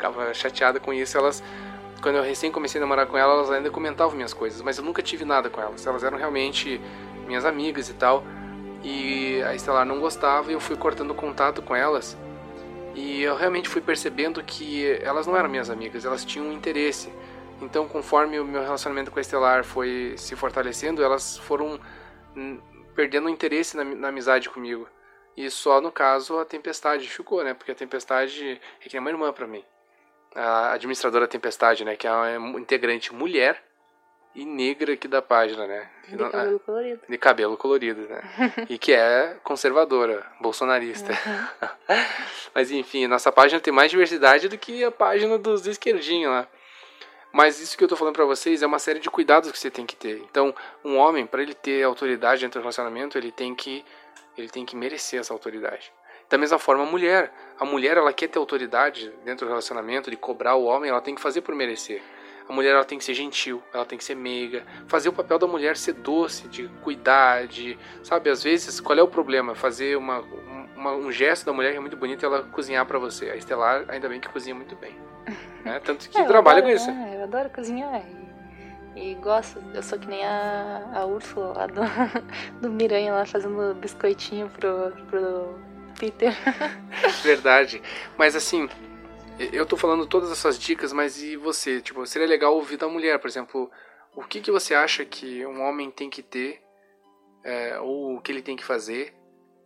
ficava chateada com isso. Elas, quando eu recém comecei a namorar com elas, elas ainda comentavam minhas coisas, mas eu nunca tive nada com elas. Elas eram realmente minhas amigas e tal. E a Estelar não gostava e eu fui cortando contato com elas. E eu realmente fui percebendo que elas não eram minhas amigas, elas tinham um interesse. Então, conforme o meu relacionamento com a Estelar foi se fortalecendo, elas foram perdendo interesse na, na amizade comigo. E só no caso a Tempestade ficou, né? Porque a Tempestade é que é uma irmã para mim. A administradora Tempestade, né? Que é uma integrante mulher e negra aqui da página, né? De cabelo colorido. De cabelo colorido, né? e que é conservadora, bolsonarista. Uhum. Mas enfim, nossa página tem mais diversidade do que a página dos esquerdinhos lá. Mas isso que eu tô falando para vocês é uma série de cuidados que você tem que ter. Então, um homem, para ele ter autoridade dentro do relacionamento, ele tem que ele tem que merecer essa autoridade. Da mesma forma, a mulher. A mulher, ela quer ter autoridade dentro do relacionamento, de cobrar o homem, ela tem que fazer por merecer. A mulher, ela tem que ser gentil, ela tem que ser meiga. Fazer o papel da mulher ser doce, de cuidar, de... Sabe, às vezes, qual é o problema? Fazer uma, uma um gesto da mulher que é muito bonito ela cozinhar para você. A Estelar, ainda bem que cozinha muito bem. Né? Tanto que é, trabalha adoro, com isso. É, eu adoro cozinhar e, e, gosto. Eu sou que nem a, a Úrsula lá do, do Miranha lá fazendo biscoitinho pro, pro Peter. Verdade. Mas assim, eu tô falando todas essas dicas, mas e você? Tipo, seria legal ouvir da mulher, por exemplo, o que, que você acha que um homem tem que ter, é, ou o que ele tem que fazer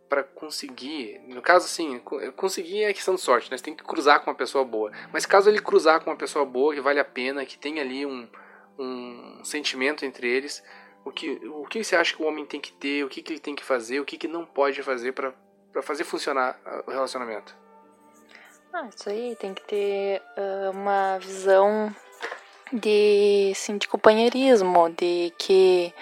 para conseguir, no caso assim, conseguir é questão de sorte, né? Você tem que cruzar com uma pessoa boa. Mas caso ele cruzar com uma pessoa boa, que vale a pena, que tem ali um, um sentimento entre eles, o que, o que você acha que o homem tem que ter, o que, que ele tem que fazer, o que, que não pode fazer para fazer funcionar o relacionamento? Ah, isso aí tem que ter uh, uma visão de, assim, de companheirismo, de que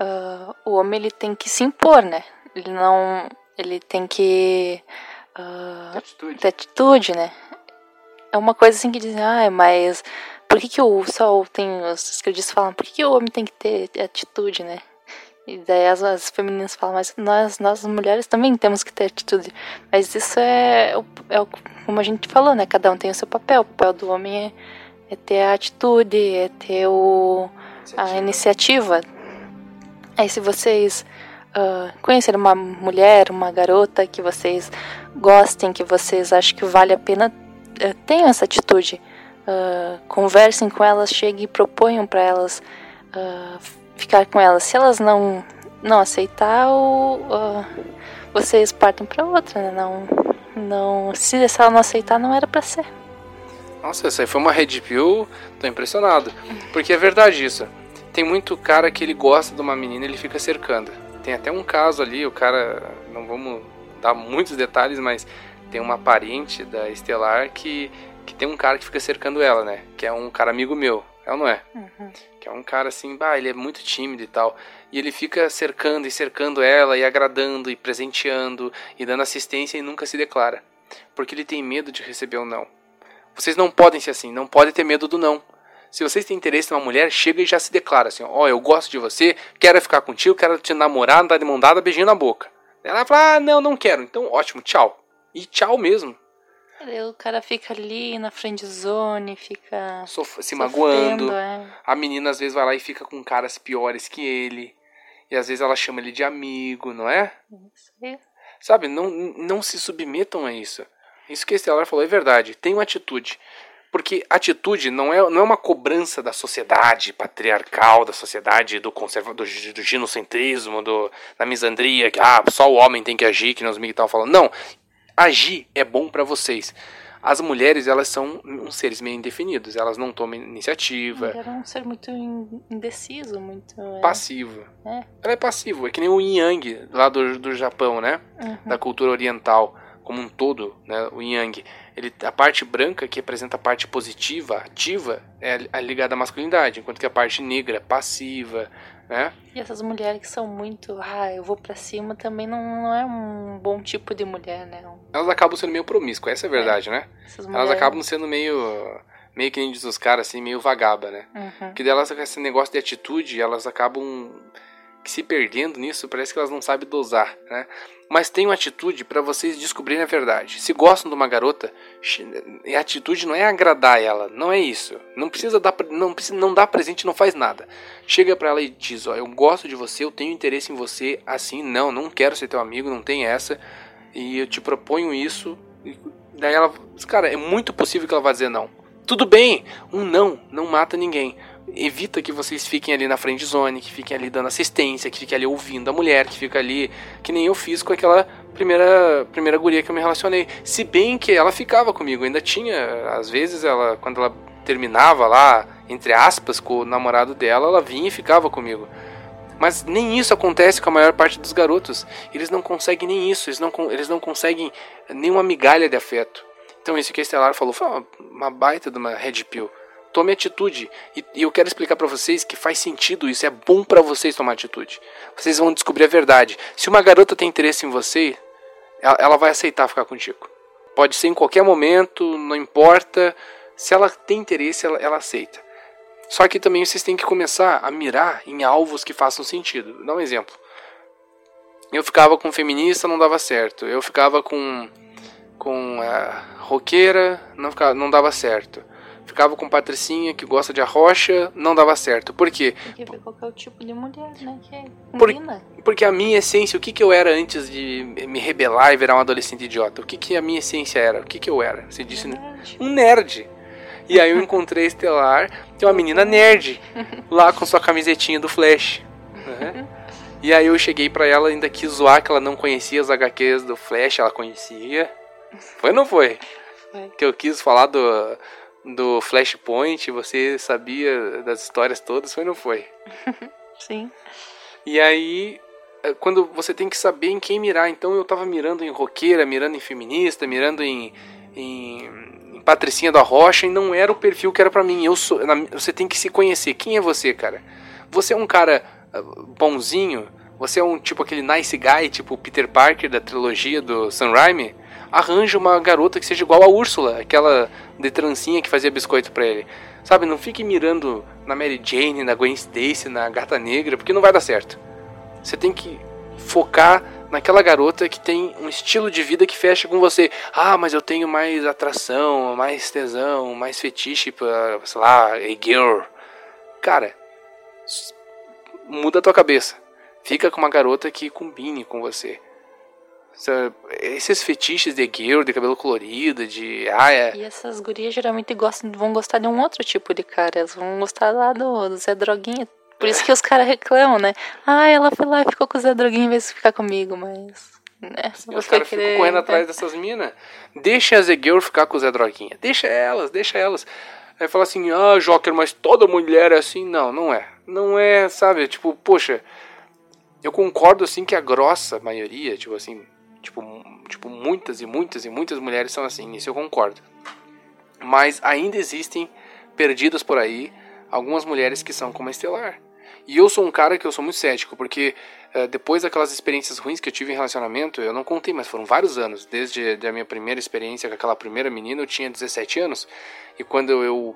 uh, o homem ele tem que se impor, né? Ele não ele tem que uh, atitude. ter atitude, né? É uma coisa assim que dizem, ah, mas por que, que o sol tem. Os esquerdistas falam, por que, que o homem tem que ter atitude, né? E daí as, as femininas falam, mas nós, nós mulheres também temos que ter atitude. Mas isso é, é, como a gente falou, né? Cada um tem o seu papel. O papel do homem é, é ter a atitude, é ter o, a iniciativa. Aí se vocês uh, conhecer uma mulher, uma garota que vocês gostem, que vocês acham que vale a pena, uh, tenham essa atitude. Uh, conversem com elas, cheguem e proponham para elas ficar com elas. Se elas não não aceitar, ou, vocês partem para outra, né? Não, não, se ela não aceitar, não era para ser. Nossa, essa aí foi uma red pill, tô impressionado. Porque é verdade isso. tem muito cara que ele gosta de uma menina e ele fica cercando. Tem até um caso ali, o cara, não vamos dar muitos detalhes, mas tem uma parente da Estelar que, que tem um cara que fica cercando ela, né? Que é um cara amigo meu. Ela não é. Uhum. Que é um cara assim, bah, ele é muito tímido e tal. E ele fica cercando e cercando ela e agradando e presenteando e dando assistência e nunca se declara. Porque ele tem medo de receber o não. Vocês não podem ser assim, não podem ter medo do não. Se vocês têm interesse numa mulher, chega e já se declara assim: Ó, oh, eu gosto de você, quero ficar contigo, quero te namorar, andar de mão dada, beijinho na boca. Ela fala: Ah, não, não quero. Então, ótimo, tchau. E tchau mesmo. O cara fica ali na friend zone, fica. Sof se magoando. é. A menina às vezes vai lá e fica com caras piores que ele. E às vezes ela chama ele de amigo, não é? Isso aí. Sabe, não, não se submetam a isso. Isso que a Estelar falou é verdade. Tenham atitude. Porque atitude não é, não é uma cobrança da sociedade patriarcal, da sociedade do conserva, do, do ginocentrismo, do, da misandria, que ah, só o homem tem que agir, que nós amigos estavam falando. Não, agir é bom para vocês. As mulheres, elas são uns seres meio indefinidos, elas não tomam iniciativa, Ele era um ser muito in- indeciso, muito. é. passiva. É. Ela é passiva, é que nem o yin yang lá do, do Japão, né? Uhum. da cultura oriental como um todo, né, o yang, ele, a parte branca que representa a parte positiva, ativa, é a- ligada à masculinidade, enquanto que a parte negra, passiva, né? E essas mulheres que são muito. Ah, eu vou pra cima também não, não é um bom tipo de mulher, né? Elas acabam sendo meio promíscuas, essa é a verdade, né? Essas Elas mulheres. acabam sendo meio, meio que nem diz os caras, assim, meio vagaba, né? Uhum. Porque delas, esse negócio de atitude, elas acabam se perdendo nisso, parece que elas não sabem dosar, né? Mas tenham atitude para vocês descobrirem a verdade. Se gostam de uma garota, a atitude não é agradar ela, não é isso. Não precisa dar, não precisa, não dá presente, não faz nada. Chega pra ela e diz, ó, eu gosto de você, eu tenho interesse em você, assim, não, não quero ser teu amigo, não tem essa, e eu te proponho isso. E daí ela, cara, é muito possível que ela vá dizer não. Tudo bem, um não não mata ninguém. Evita que vocês fiquem ali na friend zone, que fiquem ali dando assistência, que fiquem ali ouvindo a mulher, que fica ali, que nem eu fiz com aquela primeira primeira guria que eu me relacionei. Se bem que ela ficava comigo, ainda tinha, às vezes ela quando ela terminava lá, entre aspas, com o namorado dela, ela vinha e ficava comigo. Mas nem isso acontece com a maior parte dos garotos. Eles não conseguem nem isso, eles não, eles não conseguem nenhuma migalha de afeto. Então isso que a Estelar falou foi uma, uma baita de uma red pill. Tome atitude. E, e eu quero explicar pra vocês que faz sentido isso, é bom pra vocês tomar atitude. Vocês vão descobrir a verdade. Se uma garota tem interesse em você, ela, ela vai aceitar ficar contigo. Pode ser em qualquer momento, não importa. Se ela tem interesse, ela, ela aceita. Só que também vocês têm que começar a mirar em alvos que façam sentido. Dar um exemplo. Eu ficava com feminista, não dava certo. Eu ficava com com a roqueira, não, ficava, não dava certo. Ficava com patricinha que gosta de arrocha, não dava certo. Por quê? Tem que ver qual que é tipo de mulher, né? Que Por-. Porque a minha essência, o que, que eu era antes de me rebelar e virar um adolescente idiota? O que, que a minha essência era? O que, que eu era? Você disse Verdade. um nerd. E aí eu encontrei Estelar, tem uma menina nerd, lá com sua camisetinha do Flash. né? E aí eu cheguei pra ela, ainda quis zoar que ela não conhecia as HQs do Flash, ela conhecia. Foi ou não foi? Foi. Que eu quis falar do, do Flashpoint, você sabia das histórias todas, foi ou não foi? Sim. E aí, é, quando você tem que saber em quem mirar. Então eu tava mirando em roqueira, mirando em feminista, mirando em, em, em Patricinha da Rocha, e não era o perfil que era pra mim. Eu sou, na- você tem que se conhecer. Quem é você, cara? Você é um cara ah, bonzinho? Você é um tipo aquele nice guy, tipo o Peter Parker da trilogia do Sam Raimi? Arranja uma garota que seja igual a Úrsula, aquela de trancinha que fazia biscoito pra ele. Sabe, não fique mirando na Mary Jane, na Gwen Stacy, na Gata Negra, porque não vai dar certo. Você tem que focar naquela garota que tem um estilo de vida que fecha com você. Ah, mas eu tenho mais atração, mais tesão, mais fetiche pra, sei lá, a girl. Cara, muda a tua cabeça. Fica com uma garota que combine com você. Esses fetiches de girl, de cabelo colorido, de. Ah, é. E essas gurias geralmente gostam, vão gostar de um outro tipo de cara. Elas vão gostar lá do, do Zé Droguinha. Por isso que os caras reclamam, né? Ah, ela foi lá e ficou com o Zé Droguinha em vez de ficar comigo, mas. Né? Os caras ficam querer- correndo atrás dessas minas. Deixa a Zegirl ficar com o Zé Droguinha. Deixa elas, deixa elas. Aí fala assim, ah, Joker, mas toda mulher é assim. Não, não é. Não é, sabe? Tipo, poxa, eu concordo assim que a grossa maioria, tipo assim, tipo, tipo muitas e muitas e muitas mulheres são assim, isso eu concordo. Mas ainda existem perdidas por aí algumas mulheres que são como a Estelar. E eu sou um cara que eu sou muito cético, porque uh, depois daquelas experiências ruins que eu tive em relacionamento, eu não contei, mas foram vários anos. Desde a minha primeira experiência com aquela primeira menina, eu tinha 17 anos. E quando eu,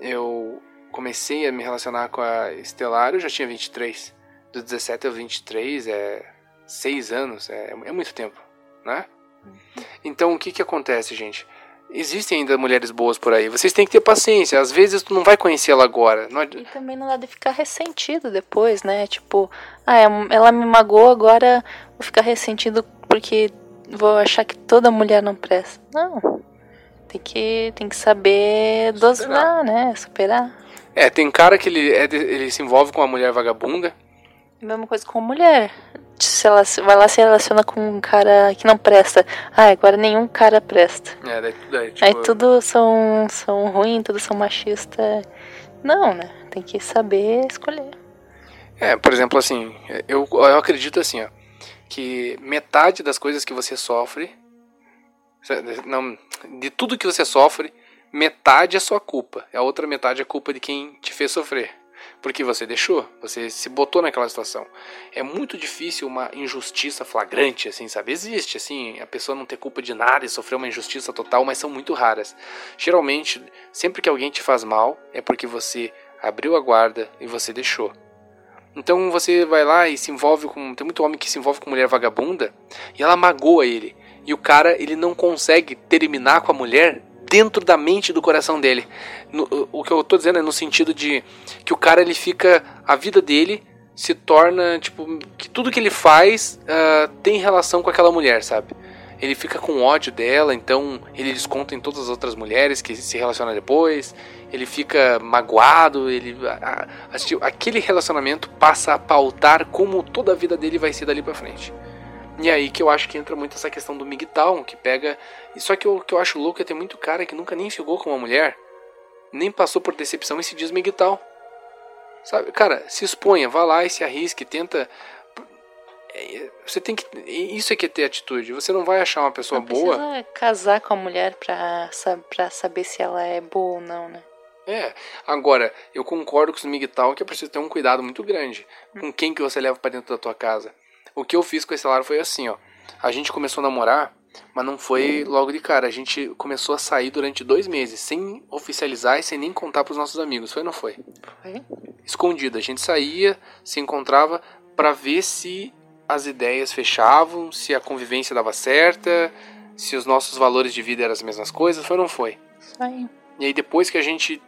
eu comecei a me relacionar com a Estelar, eu já tinha 23. Do 17 ao 23 é 6 anos, é, é muito tempo, né? Uhum. Então o que que acontece, gente? Existem ainda mulheres boas por aí. Vocês têm que ter paciência. Às vezes tu não vai conhecê-la agora. Não... E também não dá de ficar ressentido depois, né? Tipo, ah, é ela me magoou, agora vou ficar ressentido porque vou achar que toda mulher não presta. Não. Tem que, tem que saber dosar, né? Superar. É, tem cara que ele, é, ele se envolve com uma mulher vagabunda. Mesma coisa com a mulher se ela vai lá se relaciona com um cara que não presta. Ah, agora nenhum cara presta. É, daí, daí, tipo... Aí tudo são, são ruins, tudo são machistas. Não, né? Tem que saber escolher. É, por exemplo, assim, eu, eu acredito assim, ó, que metade das coisas que você sofre, não, de tudo que você sofre, metade é sua culpa. A outra metade é culpa de quem te fez sofrer. Porque você deixou, você se botou naquela situação. É muito difícil uma injustiça flagrante, assim, sabe? Existe, assim, a pessoa não ter culpa de nada e sofrer uma injustiça total, mas são muito raras. Geralmente, sempre que alguém te faz mal, é porque você abriu a guarda e você deixou. Então você vai lá e se envolve com. Tem muito homem que se envolve com mulher vagabunda e ela magoa ele. E o cara, ele não consegue terminar com a mulher dentro da mente do coração dele. No, o que eu tô dizendo é no sentido de que o cara ele fica. A vida dele se torna, tipo, que tudo que ele faz uh, tem relação com aquela mulher, sabe? Ele fica com ódio dela, então ele desconta em todas as outras mulheres que se relacionam depois. Ele fica magoado, ele a, aquele relacionamento passa a pautar como toda a vida dele vai ser dali para frente. E aí que eu acho que entra muito essa questão do MGTOW, que pega. Só que o que eu acho louco é ter muito cara que nunca nem ficou com uma mulher, nem passou por decepção e se diz MGTOW. Sabe, cara, se exponha, vá lá e se arrisque, tenta. É, você tem que. Isso é que é ter atitude. Você não vai achar uma pessoa não boa. Precisa casar com a mulher pra, pra saber se ela é boa ou não, né? É, agora, eu concordo com os MGTOW que é preciso ter um cuidado muito grande com quem que você leva para dentro da tua casa. O que eu fiz com esse salário foi assim, ó. A gente começou a namorar, mas não foi logo de cara. A gente começou a sair durante dois meses, sem oficializar e sem nem contar pros nossos amigos. Foi ou não foi? Foi. Escondido. A gente saía, se encontrava para ver se as ideias fechavam, se a convivência dava certa, se os nossos valores de vida eram as mesmas coisas. Foi ou não foi? Foi. E aí depois que a gente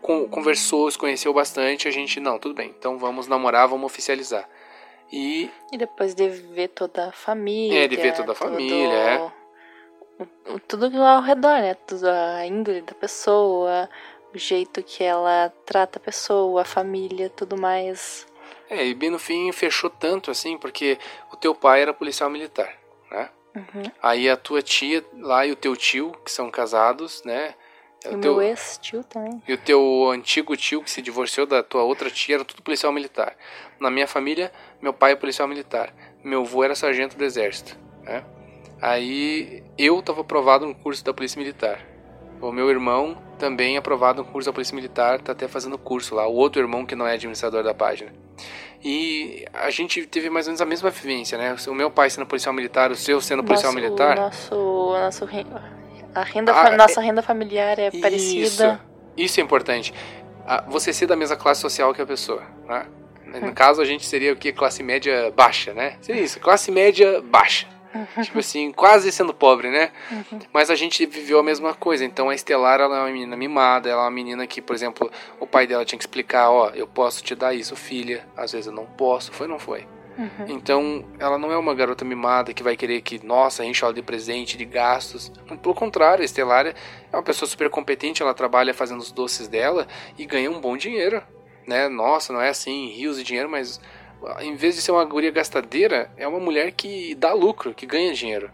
conversou, se conheceu bastante, a gente, não, tudo bem, então vamos namorar, vamos oficializar. E, e depois de ver toda a família. É, de ver toda a família, é. Tudo ao redor, né? Tudo a índole da pessoa, o jeito que ela trata a pessoa, a família, tudo mais. É, e bem no fim fechou tanto assim, porque o teu pai era policial militar, né? Uhum. Aí a tua tia lá e o teu tio, que são casados, né? É o, o teu, ex-tio também. E o teu antigo tio que se divorciou da tua outra tia era tudo policial militar. Na minha família, meu pai é policial militar. Meu avô era sargento do exército. Né? Aí eu estava aprovado no curso da polícia militar. O meu irmão também é aprovado no curso da polícia militar, está até fazendo curso lá. O outro irmão que não é administrador da página. E a gente teve mais ou menos a mesma vivência, né? O meu pai sendo policial militar, o seu sendo policial nosso, militar. Nosso, nosso a renda, ah, nossa é... renda familiar é isso, parecida. Isso é importante. Você ser da mesma classe social que a pessoa, né? No caso, a gente seria o que? Classe média baixa, né? Seria isso, classe média baixa. Uhum. tipo assim, quase sendo pobre, né? Uhum. Mas a gente viveu a mesma coisa. Então a Estelar, ela é uma menina mimada, ela é uma menina que, por exemplo, o pai dela tinha que explicar, ó, eu posso te dar isso, filha, às vezes eu não posso. Foi ou não foi? Uhum. Então, ela não é uma garota mimada que vai querer que, nossa, enche ela de presente, de gastos. Pelo contrário, a Estelária é uma pessoa super competente, ela trabalha fazendo os doces dela e ganha um bom dinheiro. Né? Nossa, não é assim, rios de dinheiro, mas em vez de ser uma guria gastadeira, é uma mulher que dá lucro, que ganha dinheiro.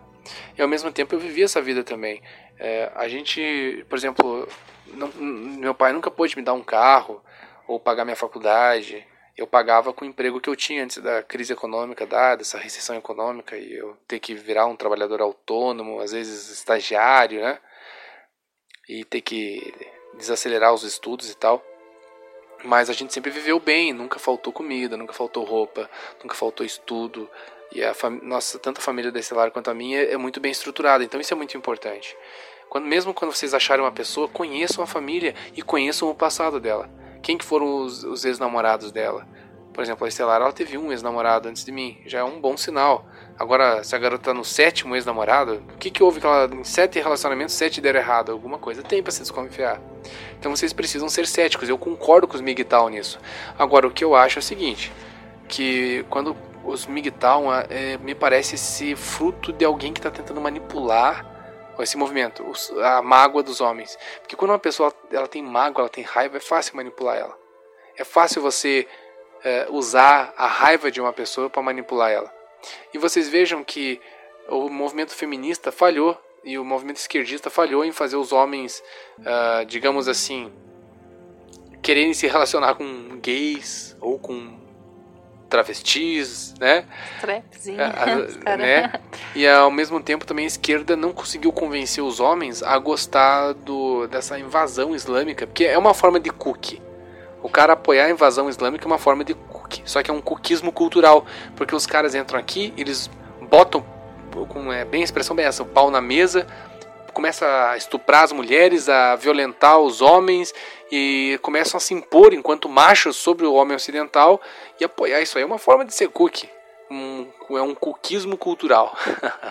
E ao mesmo tempo eu vivi essa vida também. É, a gente, por exemplo, não, meu pai nunca pôde me dar um carro ou pagar minha faculdade. Eu pagava com o emprego que eu tinha antes da crise econômica, da, dessa recessão econômica, e eu ter que virar um trabalhador autônomo, às vezes estagiário, né? E ter que desacelerar os estudos e tal. Mas a gente sempre viveu bem, nunca faltou comida, nunca faltou roupa, nunca faltou estudo. E a nossa, tanto a família desse lar quanto a minha é muito bem estruturada, então isso é muito importante. Quando, mesmo quando vocês acharem uma pessoa, conheçam a família e conheçam o passado dela. Quem que foram os, os ex-namorados dela? Por exemplo, a Estelar, ela teve um ex-namorado antes de mim, já é um bom sinal. Agora, se a garota tá no sétimo ex-namorado, o que que houve que ela, em sete relacionamentos, sete deram errado? Alguma coisa tem para se desconfiar. Então vocês precisam ser céticos, eu concordo com os MGTOW nisso. Agora, o que eu acho é o seguinte, que quando os MGTOW é, me parece ser fruto de alguém que está tentando manipular esse movimento, a mágoa dos homens. Porque quando uma pessoa ela tem mágoa, ela tem raiva, é fácil manipular ela. É fácil você é, usar a raiva de uma pessoa para manipular ela. E vocês vejam que o movimento feminista falhou e o movimento esquerdista falhou em fazer os homens, uh, digamos assim, quererem se relacionar com gays ou com travestis, né? Trapzinho, a, né? E ao mesmo tempo também a esquerda não conseguiu convencer os homens a gostar do, dessa invasão islâmica, porque é uma forma de cookie. O cara apoiar a invasão islâmica é uma forma de cookie, só que é um cookismo cultural, porque os caras entram aqui, eles botam, é, bem a expressão bem essa, o pau na mesa, começa a estuprar as mulheres, a violentar os homens e começam a se impor enquanto machos sobre o homem ocidental e apoiar isso aí é uma forma de ser cookie. Um, é um cookismo cultural.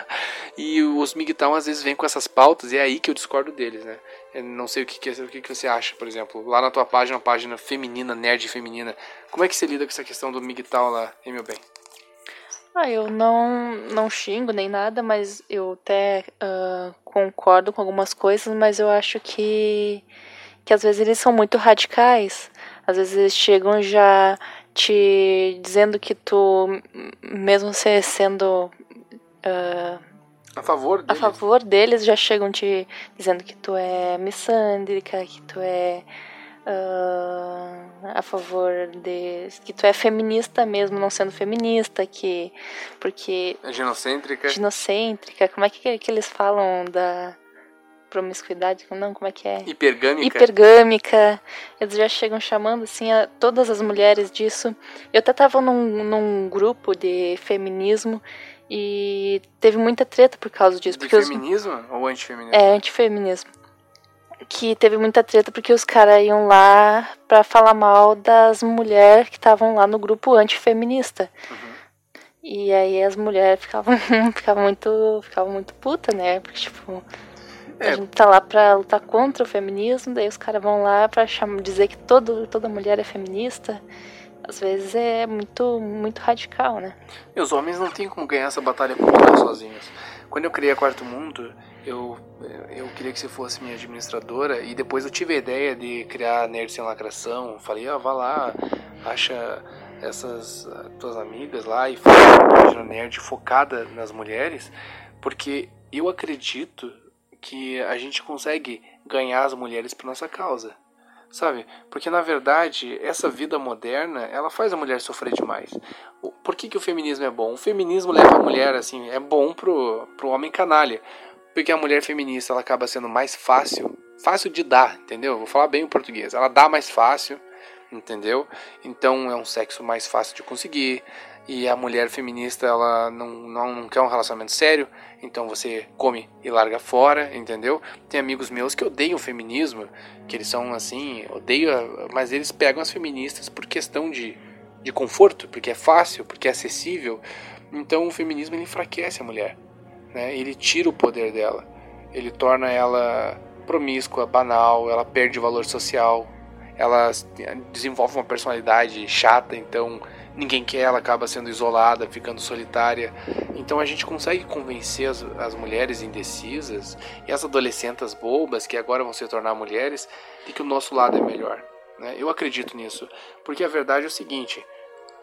e os MGTOW às vezes vêm com essas pautas e é aí que eu discordo deles, né? Não sei o que, que, o que, que você acha, por exemplo, lá na tua página, página feminina, nerd feminina, como é que você lida com essa questão do MGTOW lá, hein, meu bem? Ah, eu não, não xingo nem nada, mas eu até uh, concordo com algumas coisas, mas eu acho que, que às vezes eles são muito radicais. Às vezes eles chegam já te dizendo que tu, mesmo sendo. Uh, a favor deles. A favor deles, já chegam te dizendo que tu é missândrica, que tu é uh, a favor de que tu é feminista mesmo não sendo feminista que porque é ginocêntrica ginocêntrica como é que, que eles falam da promiscuidade? Não como é que é? Hipergâmica? Hipergâmica. Eles já chegam chamando assim a todas as mulheres disso. Eu até tava num, num grupo de feminismo e teve muita treta por causa disso. De porque feminismo os... ou antifeminismo? É, antifeminismo que teve muita treta porque os caras iam lá para falar mal das mulheres que estavam lá no grupo antifeminista. Uhum. E aí as mulheres ficavam, ficavam muito ficavam muito puta, né? Porque, tipo, é. a gente tá lá pra lutar contra o feminismo, daí os caras vão lá pra chamar, dizer que todo, toda mulher é feminista. Às vezes é muito, muito radical, né? E os homens não tem como ganhar essa batalha cultural sozinhos. Quando eu criei a Quarto Mundo, eu, eu queria que você fosse minha administradora e depois eu tive a ideia de criar Nerd Sem Lacração. Falei, ó, oh, vá lá, acha essas uh, tuas amigas lá e faz uma página nerd focada nas mulheres, porque eu acredito que a gente consegue ganhar as mulheres para nossa causa. Sabe? Porque na verdade, essa vida moderna, ela faz a mulher sofrer demais. Por que, que o feminismo é bom? O feminismo leva a mulher assim, é bom pro, pro homem canalha. Porque a mulher feminista ela acaba sendo mais fácil, fácil de dar, entendeu? Vou falar bem o português. Ela dá mais fácil, entendeu? Então é um sexo mais fácil de conseguir. E a mulher feminista ela não, não, não quer um relacionamento sério, então você come e larga fora, entendeu? Tem amigos meus que odeiam o feminismo, que eles são assim, odeiam, mas eles pegam as feministas por questão de, de conforto, porque é fácil, porque é acessível. Então o feminismo enfraquece a mulher né? Ele tira o poder dela, ele torna ela promíscua, banal, ela perde valor social, ela desenvolve uma personalidade chata, então ninguém quer, ela acaba sendo isolada, ficando solitária. Então a gente consegue convencer as, as mulheres indecisas e as adolescentes bobas que agora vão se tornar mulheres de que o nosso lado é melhor. Né? Eu acredito nisso, porque a verdade é o seguinte,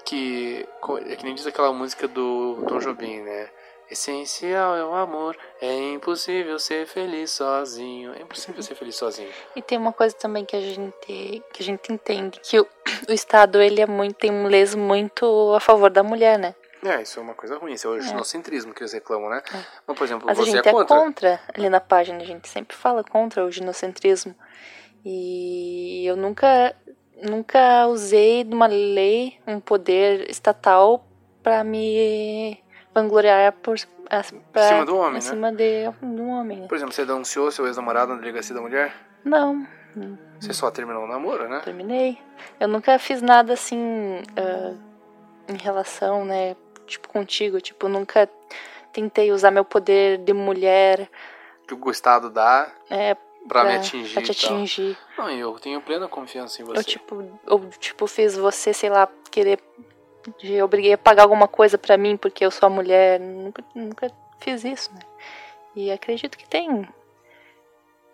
que é que nem diz aquela música do Tom Jobim, né? Essencial é o amor, é impossível ser feliz sozinho. É impossível ser feliz sozinho. E tem uma coisa também que a gente que a gente entende que o, o Estado ele é muito tem um leso muito a favor da mulher, né? É, isso é uma coisa ruim, isso é o ginocentrismo que eles reclamam, né? É. Mas, por exemplo, Mas a você gente é contra. ali na página, a gente sempre fala contra o ginocentrismo. E eu nunca nunca usei de uma lei, um poder estatal para me vangloriar por pra, cima do homem, né? acima de, do homem. né? Por exemplo, você denunciou seu ex-namorado na delegacia da mulher? Não, Você só terminou o namoro, né? terminei. Eu nunca fiz nada assim ah, em relação, né? Tipo contigo, tipo nunca tentei usar meu poder de mulher Que o Estado dá é, pra, me atingir. pra te atingir. Não, eu tenho plena confiança em você. Eu tipo, eu tipo fiz você, sei lá, querer eu obriguei a pagar alguma coisa pra mim porque eu sou a mulher, nunca, nunca fiz isso, né? E acredito que tem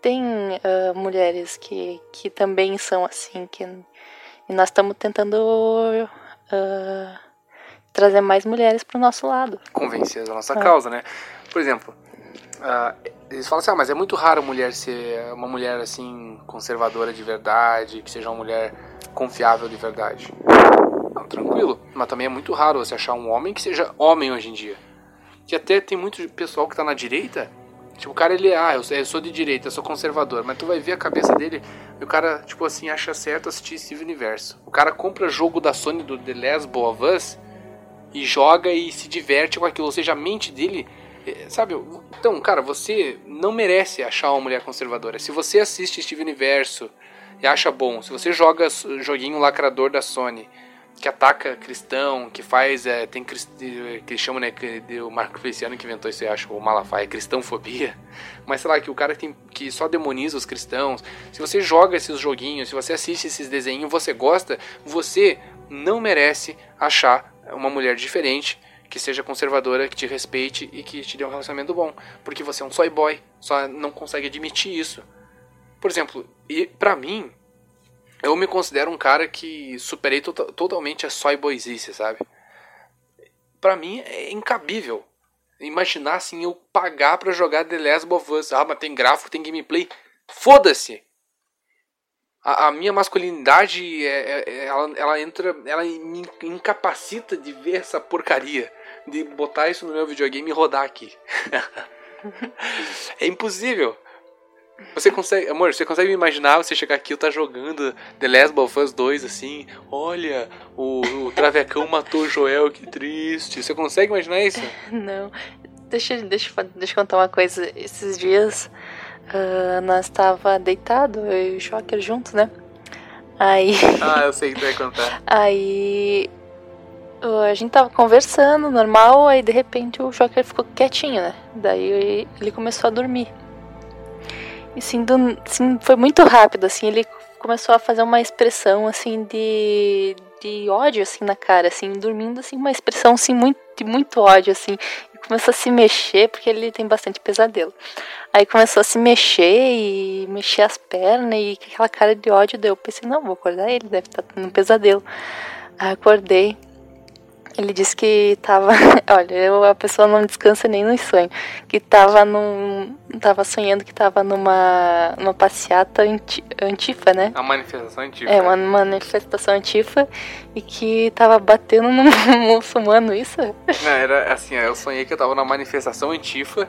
tem ah, mulheres que, que também são assim, que e nós estamos tentando ah, trazer mais mulheres pro nosso lado. Convencer a nossa É. causa, né? Por exemplo, ah, eles falam assim, ah, mas é muito raro mulher ser uma mulher assim conservadora de verdade, que seja uma mulher confiável de verdade. Tranquilo, mas também é muito raro você achar um homem que seja homem hoje em dia. Que até tem muito pessoal que tá na direita, tipo, o cara ele, ah, eu sou, de direita, eu sou conservador, mas tu vai ver a cabeça dele e o cara, tipo assim, acha certo assistir Steve Universo. O cara compra jogo da Sony do The Last of Us e joga e se diverte com aquilo, ou seja, a mente dele, eh, sabe? Então, cara, você não merece achar uma mulher conservadora. Se você assiste Steve Universo e acha bom, se você joga joguinho lacrador da Sony, que ataca cristão, que faz, é, tem crist... eh, que eles chamam, né, que o Marco Feliciano que inventou isso, eu acho, o Malafaia, cristãofobia, mas sei lá, que o cara que, tem, que só demoniza os cristãos, se você joga esses joguinhos, se você assiste esses desenhos, você gosta, você não merece achar uma mulher diferente, que seja conservadora, que te respeite e que te dê um relacionamento bom. Porque você é um soy boy, só não consegue admitir isso. Por exemplo, e pra mim, eu me considero um cara que superei to totalmente a soy boyzice, sabe? Pra mim é incabível imaginar assim eu pagar pra jogar The Last of Us. Ah, mas tem gráfico, tem gameplay. Foda-se! A, a minha masculinidade, é, é- ela, ela entra, ela me incapacita de ver essa porcaria, de botar isso no meu videogame e rodar aqui. é impossível. Você consegue, amor, você consegue me imaginar você chegar aqui e tá jogando The Last of Us 2 assim, olha, o, o Travecão matou o Joel, que triste. Você consegue imaginar isso? Não. Deixa, deixa, deixa eu contar uma coisa. Esses dias ah, nós estava deitado, eu e o Joker juntos, né? Aí, Ah, eu sei que tu vai contar. aí a gente tava conversando, normal, aí de repente o Joker ficou quietinho, né? Daí ele começou a dormir. E sim, do, sim, foi muito rápido, assim, ele começou a fazer uma expressão assim de, de ódio assim na cara, assim, dormindo assim, uma expressão assim muito de muito ódio assim. E começou a se mexer porque ele tem bastante pesadelo. Aí começou a se mexer e mexer as pernas e aquela cara de ódio, daí eu pensei, não, vou acordar ele, deve estar tendo um pesadelo. Aí acordei. Ele disse que tava. Olha, eu, a pessoa não descansa nem no sonho. Que tava num. Tava sonhando que tava numa. numa passeata anti, antifa, né? A manifestação antiga. É, uma manifestação antifa e que tava batendo num muçulmano, isso? Não, era assim, eu sonhei que eu tava na manifestação antifa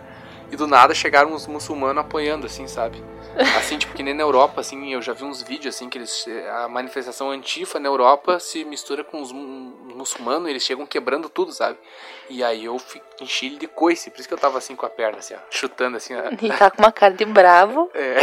e do nada chegaram uns muçulmanos apoiando, assim, sabe? Assim, tipo, que nem na Europa, assim, eu já vi uns vídeos, assim, que eles, a manifestação antifa na Europa se mistura com os mu- muçulmanos e eles chegam quebrando tudo, sabe? E aí eu enchi ele de coice, por isso que eu tava assim com a perna, assim, ó, chutando, assim, ó. E tá com uma cara de bravo. É.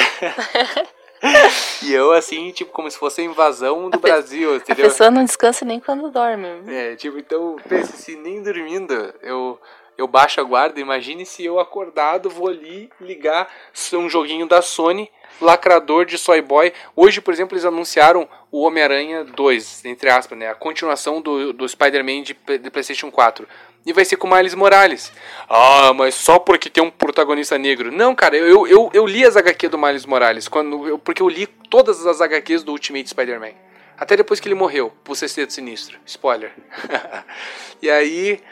e eu, assim, tipo, como se fosse a invasão do pe- Brasil, A entendeu? pessoa não descansa nem quando dorme. É, tipo, então, pense se nem dormindo eu, eu baixo a guarda, imagine se eu acordado vou ali ligar um joguinho da Sony, lacrador de Soy Boy. Hoje, por exemplo, eles anunciaram o Homem-Aranha 2, entre aspas, né? A continuação do, do Spider-Man de, de PlayStation 4. E vai ser com Miles Morales. Ah, mas só porque tem um protagonista negro. Não, cara, eu, eu, eu li as HQ do Miles Morales, quando eu, porque eu li todas as HQs do Ultimate Spider-Man. Até depois que ele morreu, pro Sexteto Sinistro. Spoiler. e aí,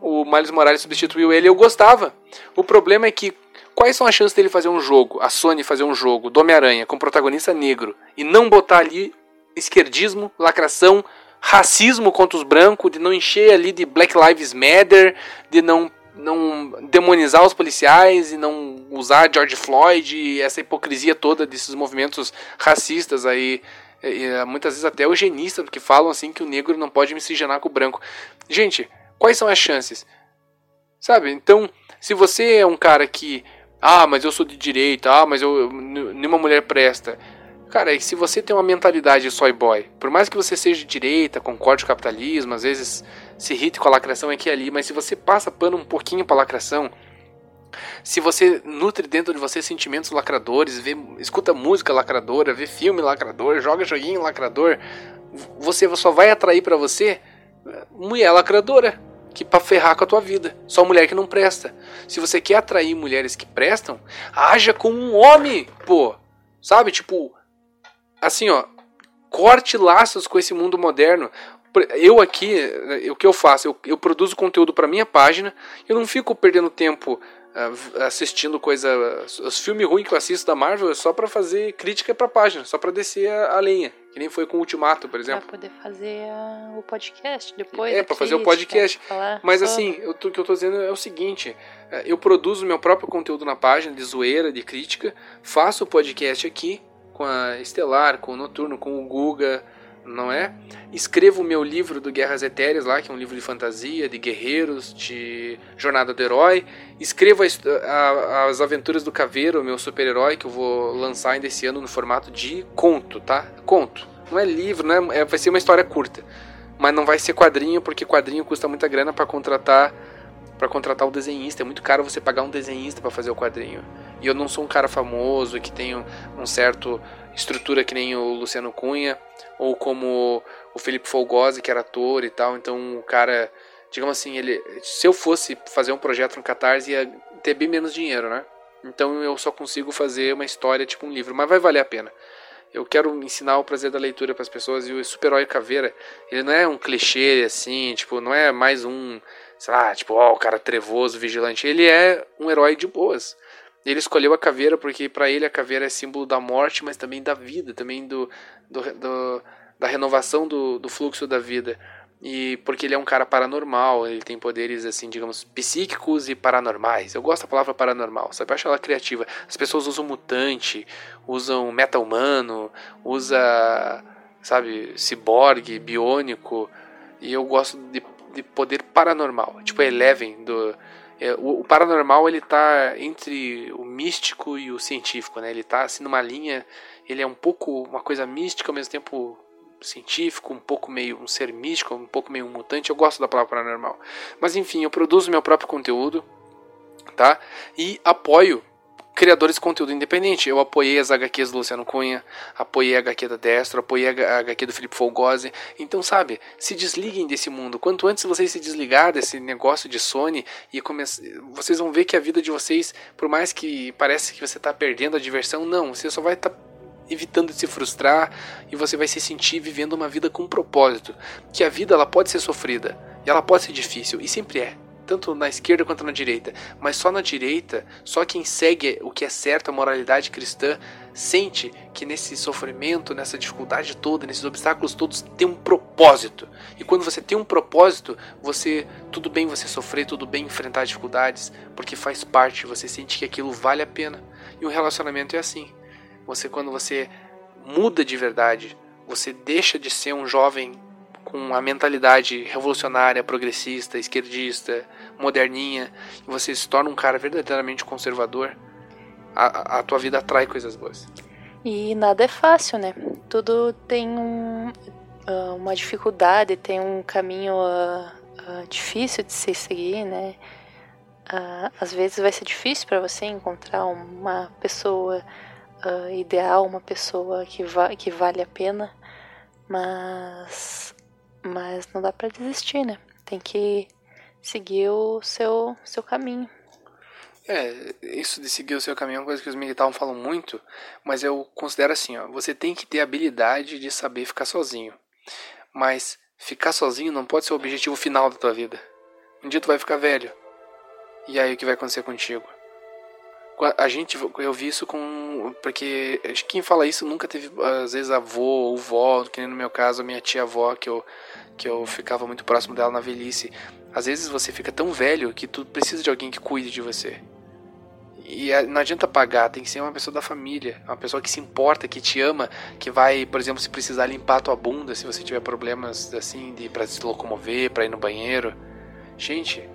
o Miles Morales substituiu ele, eu gostava. O problema é que quais são as chances dele fazer um jogo, a Sony fazer um jogo do Homem-Aranha com protagonista negro e não botar ali esquerdismo, lacração, racismo contra os brancos, de não encher ali de Black Lives Matter, de não não demonizar os policiais e não usar George Floyd e essa hipocrisia toda desses movimentos racistas aí muitas vezes até eugenistas que falam assim que o negro não pode miscigenar com o branco. Gente, quais são as chances? Sabe? Então, se você é um cara que ah, mas eu sou de direita, ah, mas eu nenhuma mulher presta. Cara, se você tem uma mentalidade de soy boy, por mais que você seja de direita, concorde com o capitalismo, às vezes se irrite com a lacração aqui e ali, mas se você passa pano um pouquinho pra lacração, se você nutre dentro de você sentimentos lacradores, vê, escuta música lacradora, vê filme lacrador, joga joguinho lacrador, você só vai atrair para você mulher lacradora, que para ferrar com a tua vida. Só mulher que não presta. Se você quer atrair mulheres que prestam, haja como um homem, pô. Sabe, tipo, assim, ó, corte laços com esse mundo moderno. Eu aqui, o que eu faço? Eu, eu produzo conteúdo para minha página. Eu não fico perdendo tempo uh, assistindo coisa. Os filmes ruins que eu assisto da Marvel é só para fazer crítica pra página, só para descer a, a, lenha. Que nem foi com o Ultimato, por exemplo. Pra poder fazer uh, o podcast depois. É, pra fazer o podcast. Mas assim, o que eu tô dizendo é o seguinte: eh, eu produzo meu próprio conteúdo na página, de zoeira, de crítica, faço o podcast aqui com a Estelar, com o Noturno, com o Guga, não é? Escrevo o meu livro do Guerras Etéreas lá, que é um livro de fantasia, de guerreiros, de jornada do herói. Escrevo a, a, as aventuras do Caveiro, meu super-herói, que eu vou lançar ainda esse ano no formato de conto, tá? Conto. Não é livro, não é, é vai ser uma história curta. Mas não vai ser quadrinho, porque quadrinho custa muita grana para contratar para contratar o desenhista. É muito caro você pagar um desenhista para fazer o quadrinho. E eu não sou um cara famoso que tenho um certo estrutura que nem o Luciano Cunha ou como o Felipe Folgose, que era ator e tal. Então o cara, digamos assim, ele se eu fosse fazer um projeto no Catarse ia ter bem menos dinheiro, né? Então eu só consigo fazer uma história tipo um livro, mas vai valer a pena. Eu quero ensinar o prazer da leitura para as pessoas e o super-herói Caveira, ele não é um clichê assim, tipo, não é mais um sei lá, tipo, ó, o cara trevoso, vigilante. Ele é um herói de boas. Ele escolheu a caveira porque para ele a caveira é símbolo da morte, mas também da vida, também do, do, do da renovação do, do fluxo da vida. E porque ele é um cara paranormal, ele tem poderes, assim, digamos, psíquicos e paranormais. Eu gosto da palavra paranormal, sabe? Eu acho ela criativa. As pessoas usam mutante, usam meta-humano, usa, sabe, ciborgue, biônico. E eu gosto de de poder paranormal, tipo Eleven do é, o, o, paranormal ele tá entre o místico e o científico, né? Ele tá assim numa linha, ele é um pouco uma coisa mística ao mesmo tempo científico, um pouco meio um ser místico, um pouco meio um mutante. Eu gosto da palavra paranormal. Mas enfim, eu produzo meu próprio conteúdo, tá? E apoio criadores de conteúdo independente. Eu apoiei as HQs do Luciano Cunha, apoiei a HQ da Destro, apoiei a HQ do Felipe Folgose. Então, sabe, se desliguem desse mundo. Quanto antes vocês se desligar desse negócio de Sony e vocês vão ver que a vida de vocês, por mais que pareça que você está perdendo a diversão, não, você só vai estar tá evitando de se frustrar e você vai se sentir vivendo uma vida com propósito. Que a vida ela pode ser sofrida e ela pode ser difícil e sempre é tanto na esquerda quanto na direita, mas só na direita, só quem segue o que é certo, a moralidade cristã, sente que nesse sofrimento, nessa dificuldade toda, nesses obstáculos todos, tem um propósito. E quando você tem um propósito, você tudo bem você sofrer, tudo bem enfrentar dificuldades, porque faz parte, você sente que aquilo vale a pena. E um relacionamento é assim. Você quando você muda de verdade, você deixa de ser um jovem com a mentalidade revolucionária, progressista, esquerdista, moderninha, e você se torna um cara verdadeiramente conservador, a, a tua vida atrai coisas boas. E nada é fácil, né? Tudo tem um, uh, uma dificuldade, tem um caminho uh, uh, difícil de se seguir, né? às vezes vai ser difícil para você encontrar uma pessoa ideal, uma pessoa que, va que vale a pena, mas mas não dá para desistir, né? Tem que seguir o seu, seu caminho. É, isso de seguir o seu caminho é uma coisa que os militares falam muito, mas eu considero assim, ó, você tem que ter habilidade de saber ficar sozinho. Mas ficar sozinho não pode ser o objetivo final da tua vida. Um dia tu vai ficar velho. E aí o que vai acontecer contigo? A gente, eu vi isso com. Porque quem fala isso nunca teve, às vezes, avô ou vó, que nem no meu caso, a minha tia-avó, que eu, que eu ficava muito próximo dela na velhice. Às vezes você fica tão velho que tu precisa de alguém que cuide de você. E não adianta pagar, tem que ser uma pessoa da família, uma pessoa que se importa, que te ama, que vai, por exemplo, se precisar limpar tua bunda, se você tiver problemas assim, de para se locomover, para ir no banheiro. Gente, é,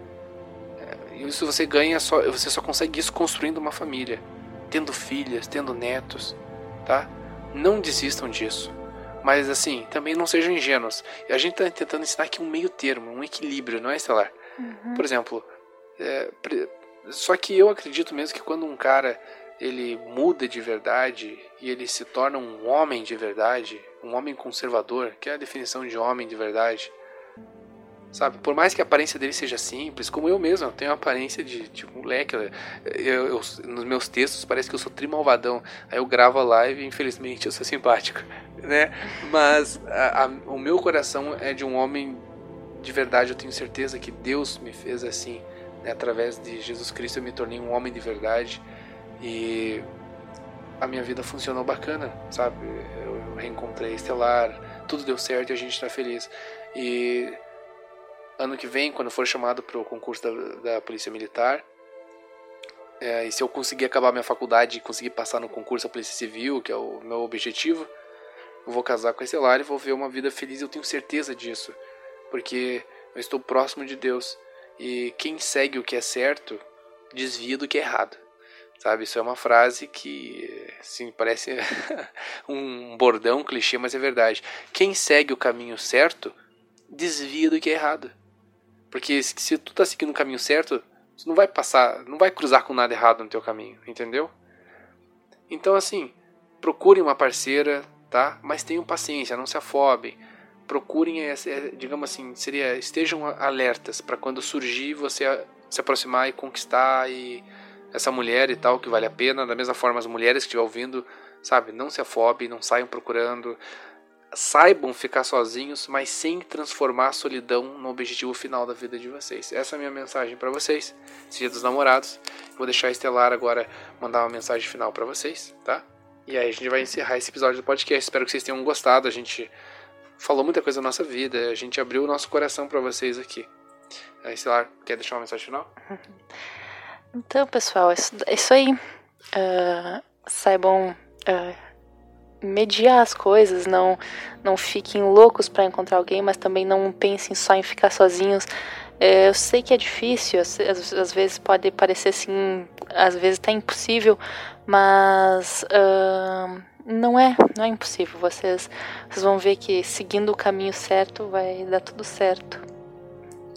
isso você ganha só, você só consegue isso construindo uma família, tendo filhas, tendo netos, tá? Não desistam disso. Mas assim, também não sejam ingênuos. A gente está tentando ensinar aqui um meio termo, um equilíbrio, não é, Estelar? Uhum. Por exemplo, é, só que eu acredito mesmo que quando um cara ele muda de verdade e ele se torna um homem de verdade, um homem conservador, que é a definição de homem de verdade, sabe? Por mais que a aparência dele seja simples, como eu mesmo, eu tenho a aparência de, de moleque. Eu, eu, nos meus textos parece que eu sou trimalvadão. Aí eu gravo a live e infelizmente eu sou simpático, né? Mas a, a, o meu coração é de um homem de verdade. Eu tenho certeza que Deus me fez assim. Né? Através de Jesus Cristo eu me tornei um homem de verdade e a minha vida funcionou bacana, sabe? Eu reencontrei Estelar, tudo deu certo e a gente está feliz. E ano que vem, quando for chamado para o concurso da, da Polícia Militar, é, e se eu conseguir acabar minha faculdade e conseguir passar no concurso da Polícia Civil, que é o meu objetivo, eu vou casar com a Estelar e vou ver uma vida feliz. Eu tenho certeza disso, porque eu estou próximo de Deus. E quem segue o que é certo, desvia do que é errado. Sabe, isso é uma frase que, sim, parece um bordão, um clichê, mas é verdade. Quem segue o caminho certo, desvia do que é errado. Porque se tu tá seguindo o caminho certo, tu não vai passar, não vai cruzar com nada errado no teu caminho, entendeu? Então assim, procurem uma parceira, tá? Mas tenham paciência, não se afobem procurem, é, digamos assim, seria estejam alertas para quando surgir você se aproximar e conquistar e essa mulher e tal que vale a pena. Da mesma forma as mulheres que estiver ouvindo, sabe, não se afobem, não saiam procurando, saibam ficar sozinhos, mas sem transformar a solidão no objetivo final da vida de vocês. Essa é a minha mensagem para vocês. Dia dos Namorados. Vou deixar a Estelar agora mandar uma mensagem final para vocês, tá? E aí a gente vai encerrar esse episódio do podcast. Espero que vocês tenham gostado. A gente falou muita coisa da nossa vida. A gente abriu o nosso coração para vocês aqui. Aí, lá, quer deixar uma mensagem final? Então, pessoal, é isso aí. Uh, saibam uh, mediar as coisas, não, não fiquem loucos para encontrar alguém, mas também não pensem só em ficar sozinhos. É, eu sei que é difícil, às, às, vezes pode parecer assim, às vezes até impossível, mas uh, não é, não é impossível. Vocês, vocês vão ver que seguindo o caminho certo vai dar tudo certo.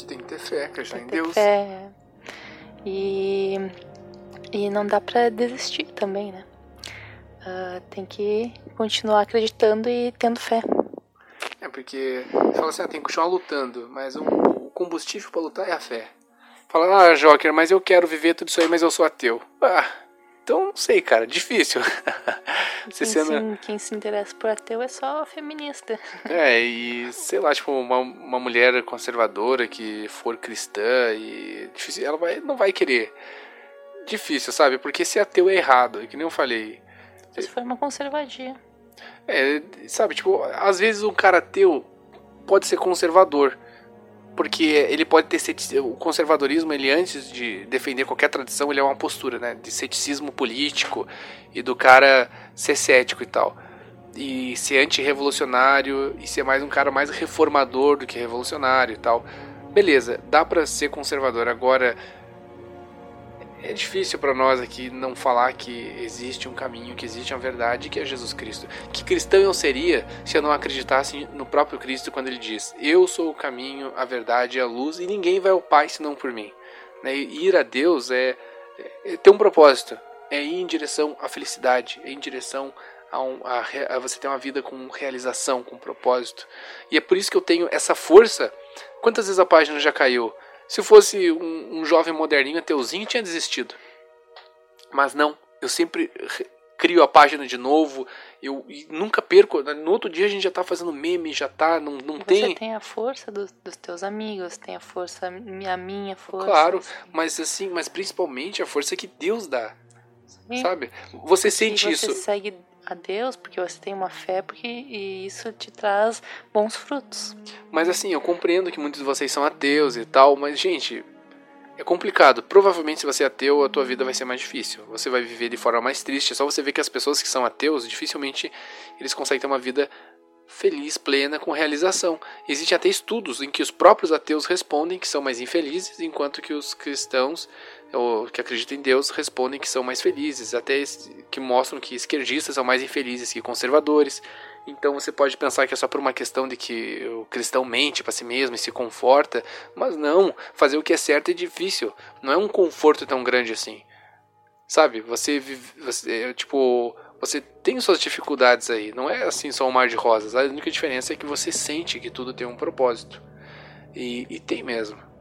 Tem que ter fé, acreditar em Deus. Fé. E, e não dá pra desistir também, né? Uh, tem que continuar acreditando e tendo fé. É porque fala assim, ah, tem que continuar lutando, mas um, o combustível para lutar é a fé. Fala, ah, Joker, mas eu quero viver tudo isso aí, mas eu sou ateu. Ah, então, não sei, cara, difícil. Quem, se, quem se interessa por ateu é só feminista. É, e sei lá, tipo, uma, uma mulher conservadora que for cristã e difícil, ela vai, não vai querer. Difícil, sabe? Porque ser ateu é errado, que nem eu falei. Isso foi uma conservadia. É, sabe, tipo, às vezes um cara ateu pode ser conservador porque ele pode ter o conservadorismo ele antes de defender qualquer tradição ele é uma postura né de ceticismo político e do cara ser cético e tal. E ser anti-revolucionário e ser mais um cara mais reformador do que revolucionário e tal. Beleza dá para ser conservador. Agora é difícil para nós aqui não falar que existe um caminho, que existe uma verdade, que é Jesus Cristo. Que cristão eu seria se eu não acreditasse no próprio Cristo quando ele diz: Eu sou o caminho, a verdade e a luz, e ninguém vai ao Pai senão por mim. Né? Ir a Deus é, é, ter um propósito, é ir em direção à felicidade, é ir em direção a, um, a, a você ter uma vida com realização, com propósito. E é por isso que eu tenho essa força. Quantas vezes a página já caiu? Se fosse um, um jovem moderninho, ateuzinho, tinha desistido. Mas não, eu sempre crio a página de novo, eu nunca perco. No outro dia a gente já tá fazendo meme, já tá, não, não Você tem. tem a força do, dos teus amigos, tem a força, a minha força. Claro, assim. mas assim, mas principalmente a força que Deus dá, Sim. sabe? Você E sente você isso. segue a Deus porque você tem uma fé porque, e isso te traz bons frutos. Mas assim, eu compreendo que muitos de vocês são ateus e tal, mas gente, é complicado. Provavelmente se você é ateu, a tua vida vai ser mais difícil. Você vai viver de forma mais triste. É só você ver que as pessoas que são ateus, dificilmente eles conseguem ter uma vida feliz, plena, com realização. Existem até estudos em que os próprios ateus respondem que são mais infelizes, enquanto que os cristãos ou que acreditam em Deus respondem que são mais felizes, até que mostram que esquerdistas são mais infelizes que conservadores. Então você pode pensar que é só por uma questão de que o cristão mente para si mesmo e se conforta, mas não, fazer o que é certo é difícil, não é um conforto tão grande assim. Sabe? Você você, é, tipo, você tem suas dificuldades aí, não é assim só um mar de rosas. A única diferença é que você sente que tudo tem um propósito. E, e tem mesmo.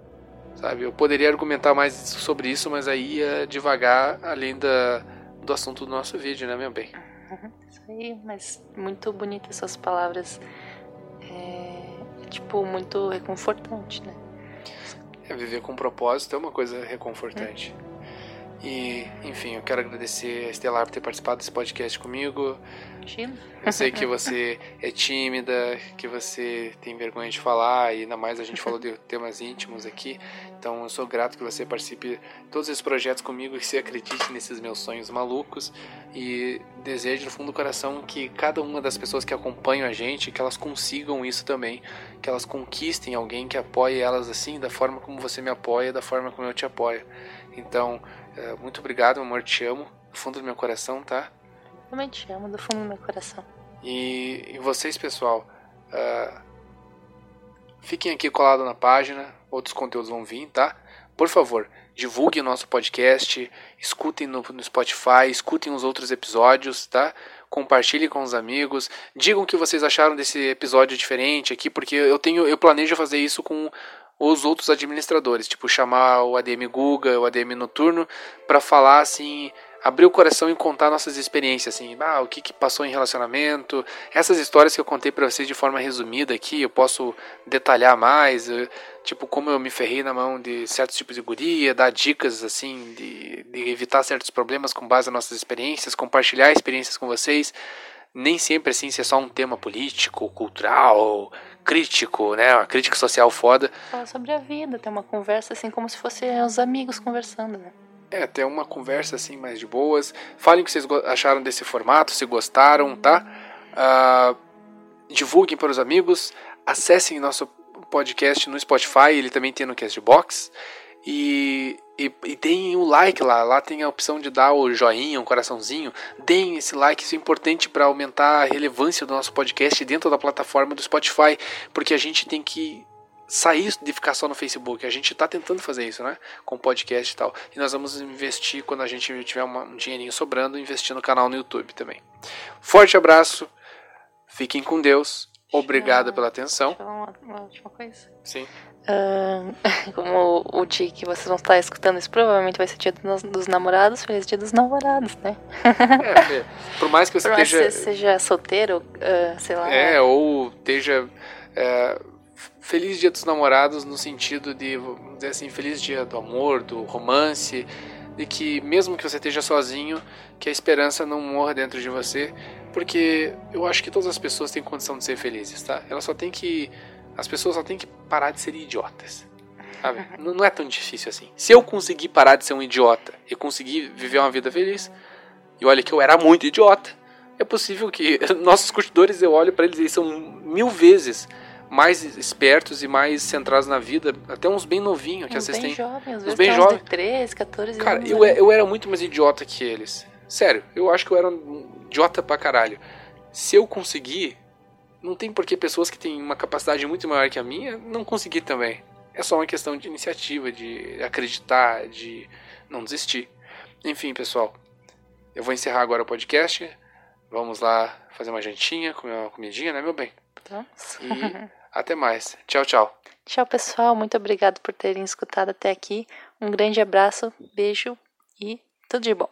Sabe? Eu poderia argumentar mais sobre isso, mas aí ia devagar além da, do assunto do nosso vídeo, né, meu bem? Isso aí, mas muito bonitas essas palavras. É, é, tipo, muito reconfortante, né? É, viver com propósito é uma coisa reconfortante. E, enfim, eu quero agradecer a Estelar por ter participado desse podcast comigo. Imagina. Eu sei que você é tímida, que você tem vergonha de falar, e ainda mais a gente falou de temas íntimos aqui. Então eu sou grato que você participe de todos esses projetos comigo e que você acredite nesses meus sonhos malucos. E desejo no fundo do coração que cada uma das pessoas que acompanham a gente, que elas consigam isso também. Que elas conquistem alguém que apoie elas assim, da forma como você me apoia, da forma como eu te apoio. Então, muito obrigado, meu amor, te amo. Do fundo do meu coração, tá? Também te amo do fundo do meu coração. E, e vocês, pessoal, ah, fiquem aqui colados na página, outros conteúdos vão vir, tá? Por favor, divulguem o nosso podcast, escutem no, no Spotify, escutem os outros episódios, tá? Compartilhem com os amigos, digam o que vocês acharam desse episódio diferente aqui, porque eu tenho, eu planejo fazer isso com os outros administradores, tipo chamar o ADM Guga, o ADM Noturno, para falar assim, abrir o coração e contar nossas experiências, assim, ah, o que, que passou em relacionamento, essas histórias que eu contei para vocês de forma resumida aqui, eu posso detalhar mais, eh, tipo, como eu me ferrei na mão de certos tipos de guria, dar dicas, assim, de, de evitar certos problemas com base nas nossas experiências, compartilhar experiências com vocês, nem sempre, assim, ser só um tema político, cultural, crítico, né, uma crítica social foda, Falar sobre a vida, ter uma conversa assim como se fossem os amigos conversando, né? É, ter uma conversa assim mais de boas. Falem o que vocês acharam desse formato, se gostaram, tá? Ah, divulguem para os amigos. Acessem nosso podcast no Spotify, ele também tem no Castbox. E, e, e deem o like lá. Lá tem a opção de dar o joinha, um coraçãozinho. Deem esse like, isso é importante para aumentar a relevância do nosso podcast dentro da plataforma do Spotify. Porque a gente tem que sair de ficar só no Facebook. A gente tá tentando fazer isso, né? Com podcast e tal. E nós vamos investir quando a gente tiver um dinheirinho sobrando, investir no canal no YouTube também. Forte abraço. Fiquem com Deus. Obrigado Tchau. pela atenção. Uma, uma última coisa. Sim. Ahn, como o dia que vocês vão estar escutando isso, provavelmente vai ser dia dos, dos namorados, feliz dia dos namorados, né? É, é, por mais que você Por mais que esteja. você seja solteiro, ah, sei lá. É, ou esteja. é, feliz dia dos namorados no sentido de, vamos dizer assim, feliz dia do amor, do romance, de que mesmo que você esteja sozinho, que a esperança não morra dentro de você, porque eu acho que todas as pessoas têm condição de ser felizes, tá? Elas só têm que. As pessoas só têm que parar de ser idiotas. Sabe? Não não é tão difícil assim. Se eu conseguir parar de ser um idiota e conseguir viver uma vida feliz, e olha que eu era muito idiota, é possível que nossos curtidores, eu olho pra eles e eles são mil vezes mais espertos e mais centrados na vida, até uns bem novinhos que Uns vocês bem jovens, Uns vezes bem jovens. de 13, 14 Cara, anos. eu, né? eu era muito mais idiota que eles. Sério, eu acho que eu era um idiota pra caralho. Se eu conseguir, não tem por que pessoas que têm uma capacidade muito maior que a minha não conseguir também. É só uma questão de iniciativa, de acreditar, de não desistir. Enfim, pessoal, eu vou encerrar agora o podcast. Vamos lá fazer uma jantinha, comer uma comidinha, né, meu bem? Então, E até mais. Tchau, tchau. Tchau, pessoal. Muito obrigado por terem escutado até aqui. Um grande abraço, beijo e tudo de bom.